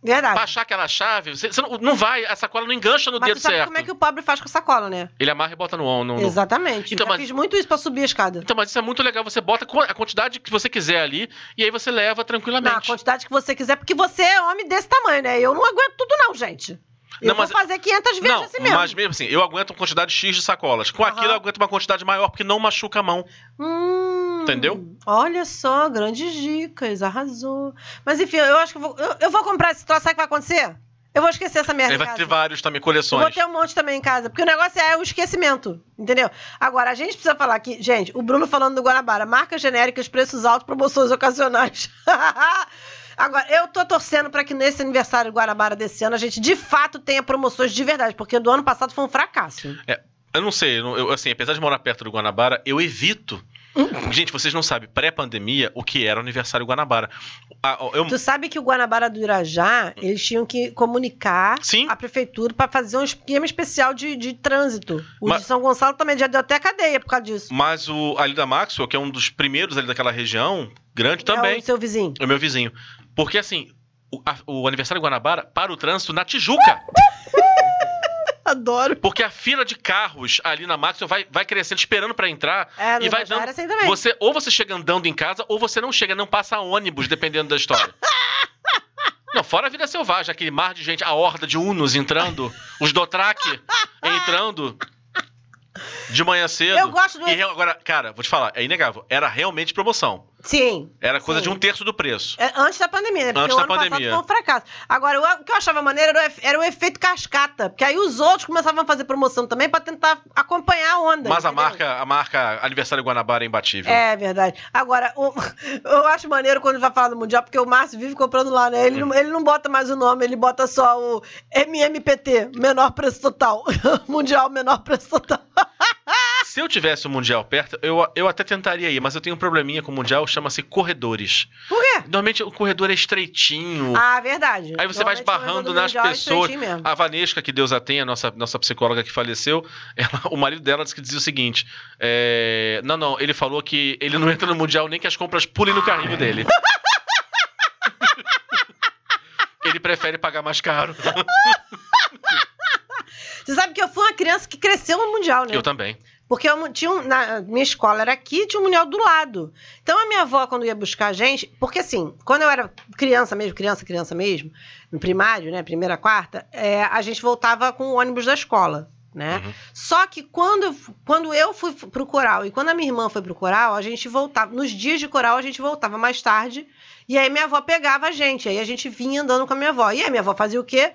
verdade. Pra achar aquela chave, você, você não, não vai, a sacola não engancha no Mas dedo você sabe certo. como é que o pobre faz com a sacola, né? Ele amarra e bota no no- Exatamente. Então, Já mas- fiz muito isso pra subir a escada. Então, mas isso é muito legal. Você bota a quantidade que você quiser ali, e aí você leva tranquilamente. quantidade que você quiser, porque você é homem desse tamanho, né? Eu não aguento tudo não, gente. Eu Não, vou mas- fazer 500 vezes Não, assim mesmo. mas mesmo assim, eu aguento uma quantidade X de sacolas. Com aquilo eu aguento uma quantidade maior, porque não machuca a mão. Hum, Entendeu? Olha só, grandes dicas, arrasou. Mas enfim, eu acho que eu vou, eu, eu vou comprar esse troço, sabe o que vai acontecer? Eu vou esquecer essa merda em vai ter vários também, Eu vou coleções. ter um monte também em casa. Porque o negócio é o esquecimento. Entendeu? Agora, a gente precisa falar aqui. Gente, o Bruno falando do Guanabara. Marcas genéricas, preços altos, promoções ocasionais. Agora, eu tô torcendo pra que nesse aniversário do Guanabara desse ano a gente de fato tenha promoções de verdade. Porque do ano passado foi um fracasso. Eu não sei, eu, assim, apesar de morar perto do Guanabara, eu evito. Gente, vocês não sabem, pré-pandemia, o que era o aniversário Guanabara. Eu- Tu sabe que o Guanabara do Irajá, eles tinham que comunicar Sim. à prefeitura pra fazer um esquema especial de, de trânsito. O Mas- de São Gonçalo também já deu até cadeia por causa disso. Mas o ali da Maxwell, que é um dos primeiros ali daquela região, grande também, É o seu vizinho. é o meu vizinho. Porque assim, o, a- o aniversário Guanabara para o trânsito na Tijuca. Adoro. Porque a fila de carros ali na Maxwell vai, vai crescendo, esperando pra entrar. É, e vai dando. assim também. Você, ou você chega andando em casa, ou você não chega, não passa ônibus, dependendo da história. Não, fora a vida selvagem, aquele mar de gente, a horda de Unos entrando, os Dothraki entrando de manhã cedo. Eu gosto do- E agora, cara, vou te falar, é inegável. Era realmente promoção. Sim. Era coisa Sim. de um terço do preço. É, antes da pandemia, né? Porque Antes o da ano pandemia. passado foi um fracasso. Agora, o, o que eu achava maneiro era o, era o efeito cascata. Porque aí os outros começavam a fazer promoção também pra tentar acompanhar a onda. Mas a marca, a marca Aniversário Guanabara é imbatível. É verdade. Agora, o- eu acho maneiro quando vai falar do Mundial, porque o Márcio vive comprando lá, né? Ele, não, ele não bota mais o nome, ele bota só o MMPT, menor preço total. Mundial, menor preço total. Se eu tivesse o Mundial perto, eu, eu até tentaria ir, mas eu tenho um probleminha com o Mundial, chama-se corredores. Por quê? Normalmente o corredor é estreitinho. Ah, verdade. Aí você vai esbarrando nas é pessoas. mesmo. A Vanesca, que Deus a tenha, nossa, nossa psicóloga que faleceu, ela- o marido dela disse que dizia o seguinte: é, Não, não, ele falou que ele não entra no Mundial nem que as compras pulem no carrinho dele. ele prefere pagar mais caro. Você sabe que eu fui uma criança que cresceu no Mundial, né? Eu também. Porque eu tinha um- na minha escola era aqui, tinha um mundial do lado. Então a minha avó, quando ia buscar a gente, porque assim, quando eu era criança mesmo, criança, criança mesmo, no primário, né, primeira, quarta, é, a gente voltava com o ônibus da escola. Né? Uhum. Só que quando, quando eu fui pro coral e quando a minha irmã foi pro coral, a gente voltava. Nos dias de coral, a gente voltava mais tarde. E aí minha avó pegava a gente. Aí a gente vinha andando com a minha avó. E aí minha avó fazia o quê?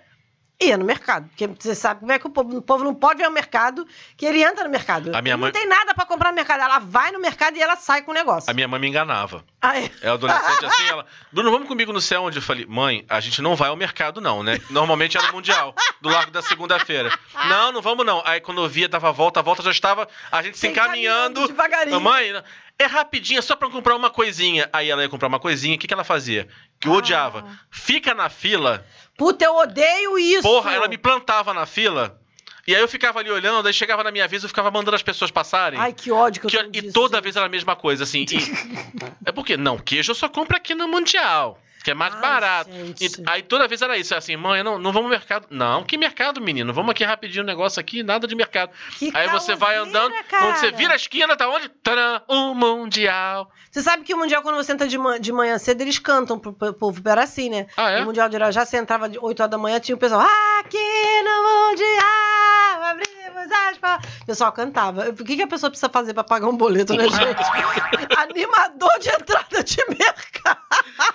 Ia no mercado. Porque você sabe como é que o povo, o povo não pode ver ao mercado, que ele entra no mercado. A minha mãe- Não tem nada pra comprar no mercado. Ela vai no mercado e ela sai com o negócio. A minha mãe me enganava. Aí, É adolescente assim, ela. Bruno, vamos comigo no céu onde eu falei, mãe, a gente não vai ao mercado, não, né? Normalmente era Mundial, do Largo da Segunda-feira. Não, não vamos, não. Aí quando eu via, dava a volta, a volta já estava a gente se encaminhando. devagarinho. Mãe, é rapidinho, é só pra comprar uma coisinha. Aí ela ia comprar uma coisinha, o que, que ela fazia? Que eu Ah. odiava. Fica na fila. Puta, eu odeio isso. Porra, ela me plantava na fila. E aí eu ficava ali olhando, aí chegava na minha vez, eu ficava mandando as pessoas passarem. Ai, que ódio que eu Que- tenho e disso, toda gente. vez era a mesma coisa, assim. e- é porque, não, queijo eu só compro aqui no Mundial. Que é mais Ai, barato. E- aí toda vez era isso, assim, mãe, não, não vamos no mercado. Não, que mercado, menino? Vamos aqui rapidinho um negócio aqui, nada de mercado. Que aí você vai andando, quando você cara. vira a esquina, tá onde? Tadã, o Mundial. Você sabe que o Mundial, quando você entra de, man- de manhã cedo, eles cantam pro, pro povo era assim, né? Ah, é? No Mundial de Irajá, você entrava de 8 horas da manhã, tinha o pessoal, aqui no Mundial, abrimos as portas. O pessoal cantava. O que, que a pessoa precisa fazer pra pagar um boleto, né, gente? Animador de entrada de mercado.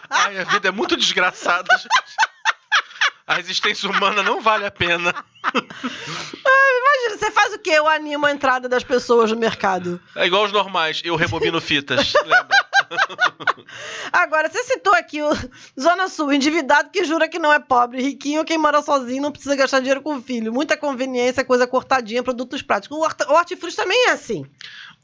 Ai, a vida é muito desgraçada, gente. A existência humana não vale a pena. Imagina, você faz o quê? Eu animo a entrada das pessoas no mercado. É igual os normais, eu rebobino fitas, lembra? Agora, você citou aqui o Zona Sul, endividado que jura que não é pobre, riquinho quem mora sozinho não precisa gastar dinheiro com o filho. Muita conveniência, coisa cortadinha, produtos práticos. O hortifruti também é assim.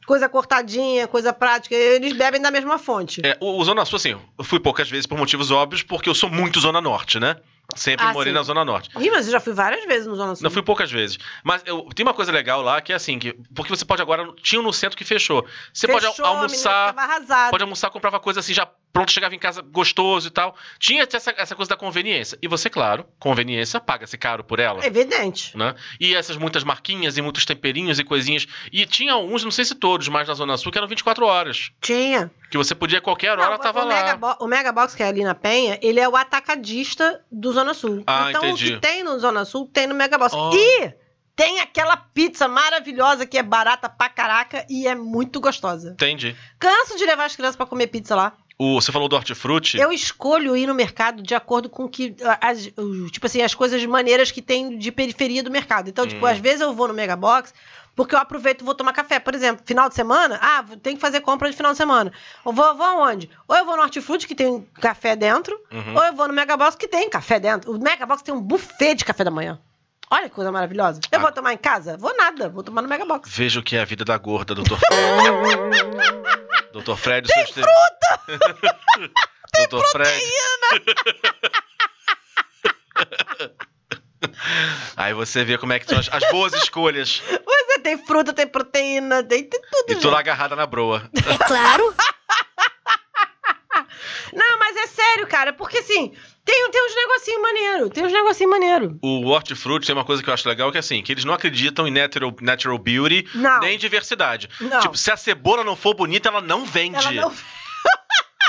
Coisa cortadinha, coisa prática, eles bebem da mesma fonte. É, o, o Zona Sul, assim, eu fui poucas vezes por motivos óbvios, porque eu sou muito Zona Norte, né? Sempre Ah, morei sim. na Zona Norte. Ih, mas eu já fui várias vezes no Zona Sul. Não fui poucas vezes. Mas eu, tem uma coisa legal lá que é assim, que, porque você pode agora. Tinha um no centro que fechou. Você pode Fechou, menina almoçar. Pode almoçar, comprava coisa assim, já pronto, chegava em casa gostoso e tal. Tinha essa, essa coisa da conveniência. E você, claro, conveniência, paga-se caro por ela. Evidente. Né? E essas muitas marquinhas e muitos temperinhos e coisinhas. E tinha alguns, não sei se todos, mas na Zona Sul, que eram 24 horas. Tinha. Que você podia a qualquer hora, Não, tava o, lá. Mega o Mega Box, que é ali na Penha, ele é o atacadista do Zona Sul. Ah, então, entendi. o que tem no Zona Sul, tem no Mega Box. Oh. E tem aquela pizza maravilhosa que é barata pra caraca e é muito gostosa. Entendi. Canso de levar as crianças pra comer pizza lá. O, você falou do hortifruti. Eu escolho ir no mercado de acordo com que as, tipo assim, as coisas maneiras que tem de periferia do mercado. Então, tipo, Hum. às vezes eu vou no Mega Box porque eu aproveito e vou tomar café. Por exemplo, final de semana, ah, tem que fazer compra de final de semana. Eu vou, vou aonde? Ou eu vou no Hortifruti, que tem café dentro, Uhum. ou eu vou no Mega Box, que tem café dentro. O Mega Box tem um buffet de café da manhã. Olha que coisa maravilhosa. Eu Ah. vou tomar em casa? Vou nada, vou tomar no Mega Box. Veja o que é a vida da gorda, doutor. doutor Fred, Tem fruta! doutor Fred. Aí você vê como é que são as, as boas escolhas. Você tem fruta, tem proteína, tem, tem tudo. E tu lá agarrada na broa. Claro. Não, mas é sério, cara, porque assim, tem, tem uns negocinhos maneiro, tem uns negocinhos maneiro. O Hortifruti tem uma coisa que eu acho legal, que é assim, que eles não acreditam em natural, natural beauty, Não. nem diversidade. Não. Tipo, se a cebola não for bonita, ela não vende. Ela não...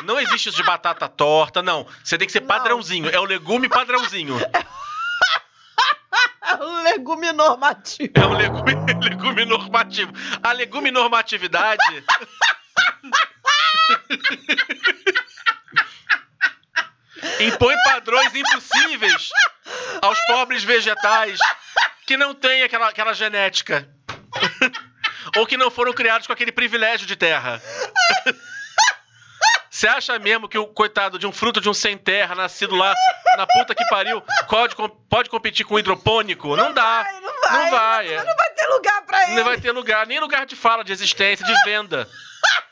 Não existe isso de batata torta, não. Você tem que ser Não. padrãozinho. É o legume padrãozinho. É um legume normativo. É um legume, legume normativo. A legume normatividade. Impõe padrões impossíveis aos pobres vegetais que não têm aquela, aquela genética. Ou que não foram criados com aquele privilégio de terra. Você acha mesmo que o coitado de um fruto de um sem terra, nascido lá na puta que pariu, pode, pode competir com o hidropônico? Não dá. Vai, não vai. Não vai, é. Não vai ter lugar pra ele. Não vai ter lugar, nem lugar de fala, de existência, de venda.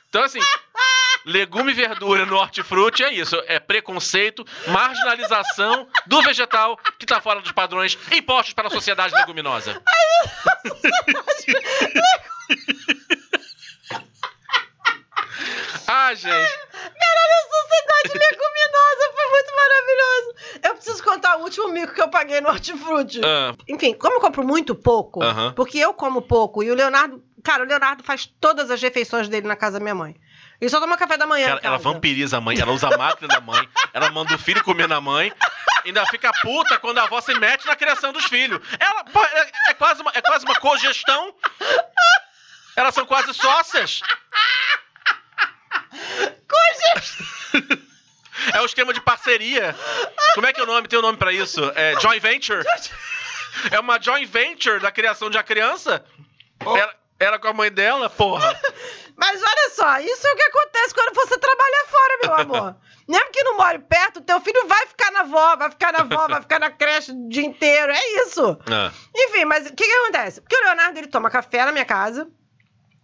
Então, assim, legume e verdura no hortifruti é isso. É preconceito, marginalização do vegetal que tá fora dos padrões impostos para a sociedade leguminosa. ah, gente. Caralho, a sociedade leguminosa foi muito maravilhoso. Eu preciso contar o último mico que eu paguei no hortifruti. Ah, Enfim, como eu compro muito pouco, Aham. porque eu como pouco, e o Leonardo. Cara, o Leonardo faz todas as refeições dele na casa da minha mãe. Ele só toma café da manhã. ela, ela vampiriza a mãe, ela usa a máquina da mãe, ela manda o filho comer na mãe, ainda fica puta quando a avó se mete na criação dos filhos. Ela pô, é, é quase uma, é quase uma cogestão. Elas são quase sócias. É o esquema de parceria. Como é que é o nome? Tem o nome pra isso? É joint venture? É uma joint venture da criação de uma criança? Ela, ela com a mãe dela, porra. Mas olha só, isso é o que acontece quando você trabalha fora, meu amor. Mesmo que não more perto, teu filho vai ficar na avó, vai ficar na avó, vai ficar na creche o dia inteiro. É isso. Ah, Enfim, mas o que, que acontece? Porque o Leonardo ele toma café na minha casa.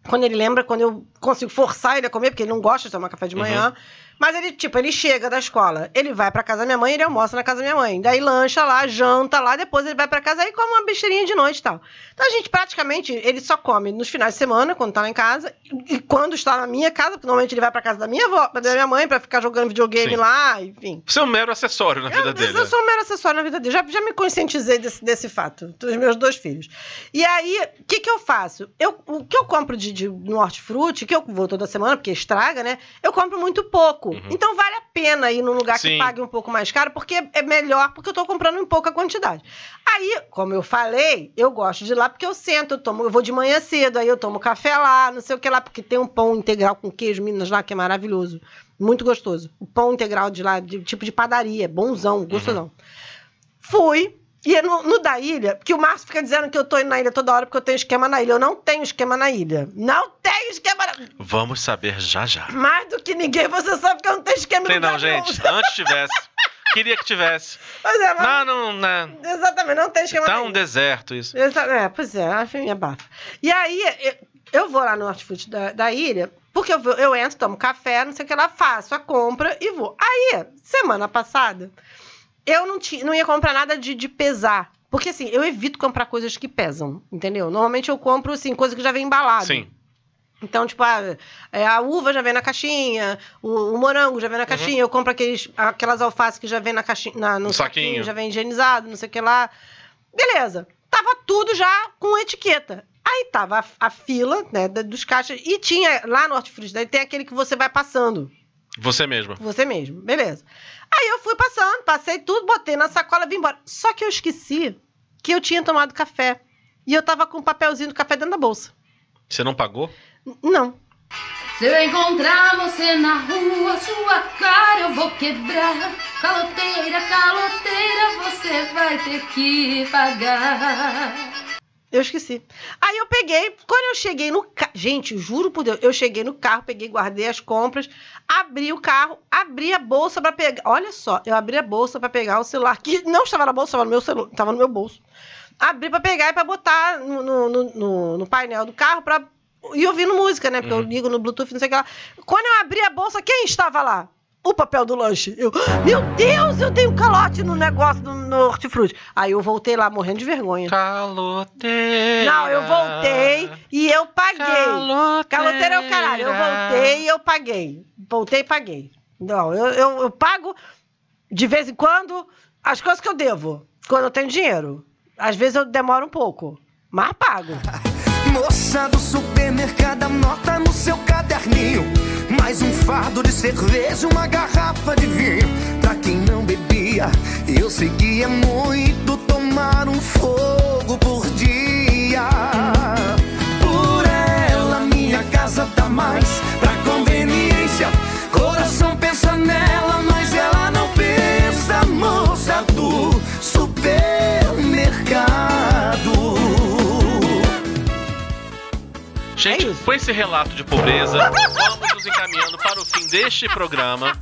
Quando ele lembra, quando eu consigo forçar ele a comer, porque ele não gosta de tomar café de manhã. Mas ele, tipo, ele chega da escola, ele vai pra casa da minha mãe, ele almoça na casa da minha mãe. Daí lancha lá, janta lá, depois ele vai pra casa e come uma besteirinha de noite e tal. Então a gente praticamente, ele só come nos finais de semana, quando tá lá em casa, e quando está na minha casa, porque normalmente ele vai pra casa da minha avó, da minha mãe, pra ficar jogando videogame Sim. lá, enfim. Você é um mero acessório na vida Eu, dele. né? eu sou um mero acessório na vida dele. Já, já me conscientizei desse, desse fato, dos meus dois filhos. E aí, o que, que eu faço? Eu, o que eu compro de, de no hortifruti, que eu vou toda semana, porque estraga, né? Eu compro muito pouco. Então vale a pena ir num lugar que Uhum. Sim. pague um pouco mais caro, porque é melhor, porque eu tô comprando em pouca quantidade. Aí, como eu falei, eu gosto de ir lá porque eu sento, eu tomo, eu vou de manhã cedo, aí eu tomo café lá, não sei o que lá, porque tem um pão integral com queijo, Minas lá, que é maravilhoso. Muito gostoso. O pão integral de lá, de tipo de padaria, bonzão, gostosão. Fui. E no, no da ilha, que o Márcio fica dizendo que eu tô indo na ilha toda hora porque eu tenho esquema na ilha. Eu não tenho esquema na ilha. Não tenho esquema na... Vamos saber já já. Mais do que ninguém, você sabe que eu não tenho esquema Tem em não, gente. Antes tivesse. Queria que tivesse. Pois é, mas... Não, não, não. Exatamente, não tem esquema Tá na um ilha. deserto isso. Exa- É, pois é, enfim, é bafo. E aí, eu, eu vou lá no hortifruti da, da ilha, porque eu, eu entro, tomo café, não sei o que lá, faço a compra e vou. Aí, semana passada, eu não, tinha, não ia comprar nada de, de pesar. Porque, assim, eu evito comprar coisas que pesam, entendeu? Normalmente eu compro, assim, coisa que já vem embalada. Sim. Então, tipo, a, é, a uva já vem na caixinha, o, o morango já vem na caixinha, eu compro aqueles, aquelas alfaces que já vem na caixinha, na, no No saquinho. saquinho. já vem higienizado, não sei o que lá. Beleza. Tava tudo já com etiqueta. Aí tava a, a fila, né, dos caixas, e tinha lá no hortifruti, daí tem aquele que você vai passando, Você mesmo. você mesmo, beleza. Aí eu fui passando, passei tudo, botei na sacola, vim embora. Só que eu esqueci que eu tinha tomado café. E eu tava com um papelzinho do café dentro da bolsa. Você não pagou? N- Não. Se eu encontrar você na rua, sua cara eu vou quebrar. Caloteira, caloteira, você vai ter que pagar. Eu esqueci. Aí eu peguei, quando eu cheguei no carro. Gente, juro por Deus, eu cheguei no carro, peguei, guardei as compras, abri o carro, abri a bolsa pra pegar. Olha só, eu abri a bolsa pra pegar o celular, que não estava na bolsa, estava no meu celular, estava no meu bolso. Abri pra pegar e pra botar no, no, no- no- painel do carro pra ir ouvindo música, né? Porque eu ligo no Bluetooth, não sei o que lá. Quando eu abri a bolsa, quem estava lá? O papel do lanche. Eu, meu Deus, eu dei um calote no negócio do no hortifruti. Aí eu voltei lá morrendo de vergonha. Caloteira. Não, eu voltei e eu paguei. Caloteira. Caloteira é o caralho. Eu voltei e eu paguei. Voltei e paguei. Não, eu, eu, eu pago de vez em quando as coisas que eu devo. Quando eu tenho dinheiro. Às vezes eu demoro um pouco, mas pago. Moça do supermercado, anota no seu caderninho. Mais um fardo de cerveja, uma garrafa de vinho. Pra quem não bebia, eu seguia muito tomar um fogo por dia. Por ela, minha casa tá mais Gente, É com esse relato de pobreza, vamos nos encaminhando para o fim deste programa.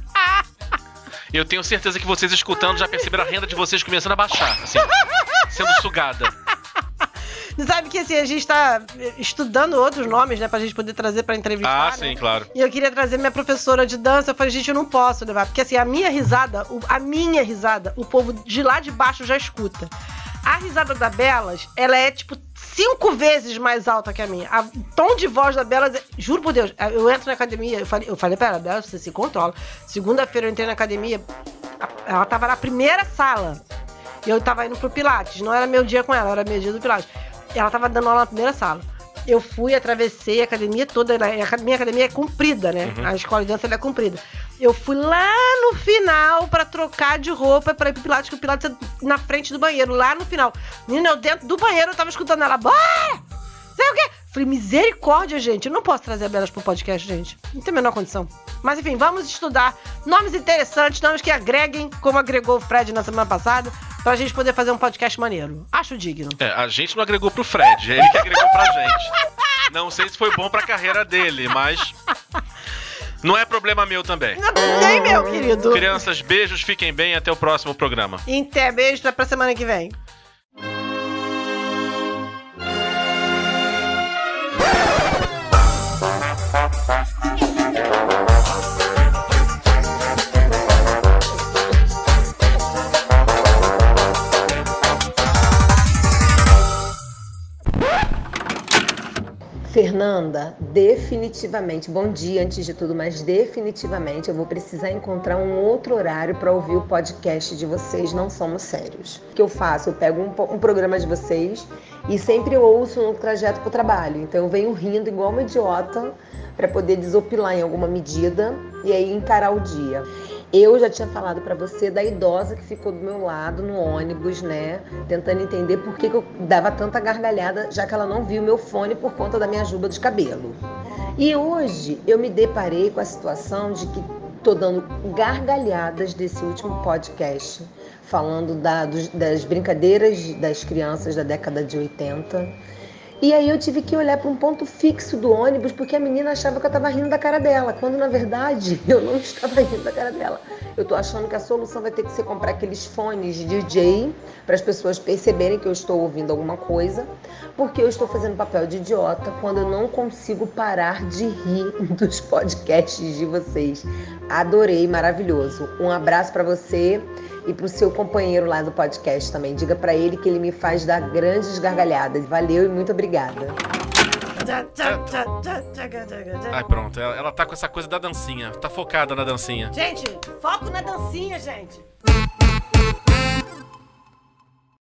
Eu tenho certeza que vocês escutando já perceberam a renda de vocês começando a baixar, assim, sendo sugada. Você sabe que assim, a gente tá estudando outros nomes, né, pra gente poder trazer pra entrevistar. Ah, né? sim, claro. E eu queria trazer minha professora de dança. Eu falei, gente, eu não posso levar. Porque assim, a minha risada, a minha risada, o povo de lá de baixo já escuta. A risada da Belas, ela é tipo cinco vezes mais alta que a minha. A- o tom de voz da Belas, é- juro por Deus, eu entro na academia, eu falei, eu falei pra ela, Belas, você se controla. Segunda-feira eu entrei na academia, ela tava na primeira sala. E eu tava indo pro Pilates. Não era meu dia com ela, era meu dia do Pilates. Ela tava dando aula na primeira sala. Eu fui, atravessei a academia toda. A minha academia é comprida, né? A escola de dança é comprida. Eu fui lá no final pra trocar de roupa pra ir pro Pilates, que o Pilates é na frente do banheiro, lá no final. Menina, eu dentro do banheiro eu tava escutando ela. Bora! Sei o quê? Falei, misericórdia, gente. Eu não posso trazer a Belas pro podcast, gente. Não tem a menor condição. Mas enfim, vamos estudar nomes interessantes, nomes que agreguem, como agregou o Fred na semana passada, pra gente poder fazer um podcast maneiro. Acho digno. É, a gente não agregou pro Fred, é ele que agregou pra gente. Não sei se foi bom pra carreira dele, mas. Não é problema meu também. Nem meu, querido. Crianças, beijos, fiquem bem até o próximo programa. Até beijo, até pra semana que vem. Fernanda, definitivamente, bom dia antes de tudo, mas definitivamente eu vou precisar encontrar um outro horário para ouvir o podcast de vocês, não somos sérios. O que eu faço? Eu pego um, um programa de vocês e sempre ouço no trajeto para o trabalho. Então eu venho rindo igual uma idiota para poder desopilar em alguma medida e aí encarar o dia. Eu já tinha falado para você da idosa que ficou do meu lado no ônibus, né? Tentando entender por que, que eu dava tanta gargalhada, já que ela não viu meu fone por conta da minha juba de cabelo. E hoje eu me deparei com a situação de que tô dando gargalhadas desse último podcast, falando da, dos, das brincadeiras das crianças da década de 80 e aí eu tive que olhar para um ponto fixo do ônibus porque a menina achava que eu estava rindo da cara dela, quando na verdade eu não estava rindo da cara dela. Eu estou achando que a solução vai ter que ser comprar aqueles fones de DJ para as pessoas perceberem que eu estou ouvindo alguma coisa, porque eu estou fazendo papel de idiota quando eu não consigo parar de rir dos podcasts de vocês. Adorei, maravilhoso. Um abraço para você e para o seu companheiro lá do podcast também. Diga para ele que ele me faz dar grandes gargalhadas. Valeu e muito obrigada. Ai, pronto. Ela, ela tá com essa coisa da dancinha. Tá focada na dancinha. Gente, foco na dancinha, gente.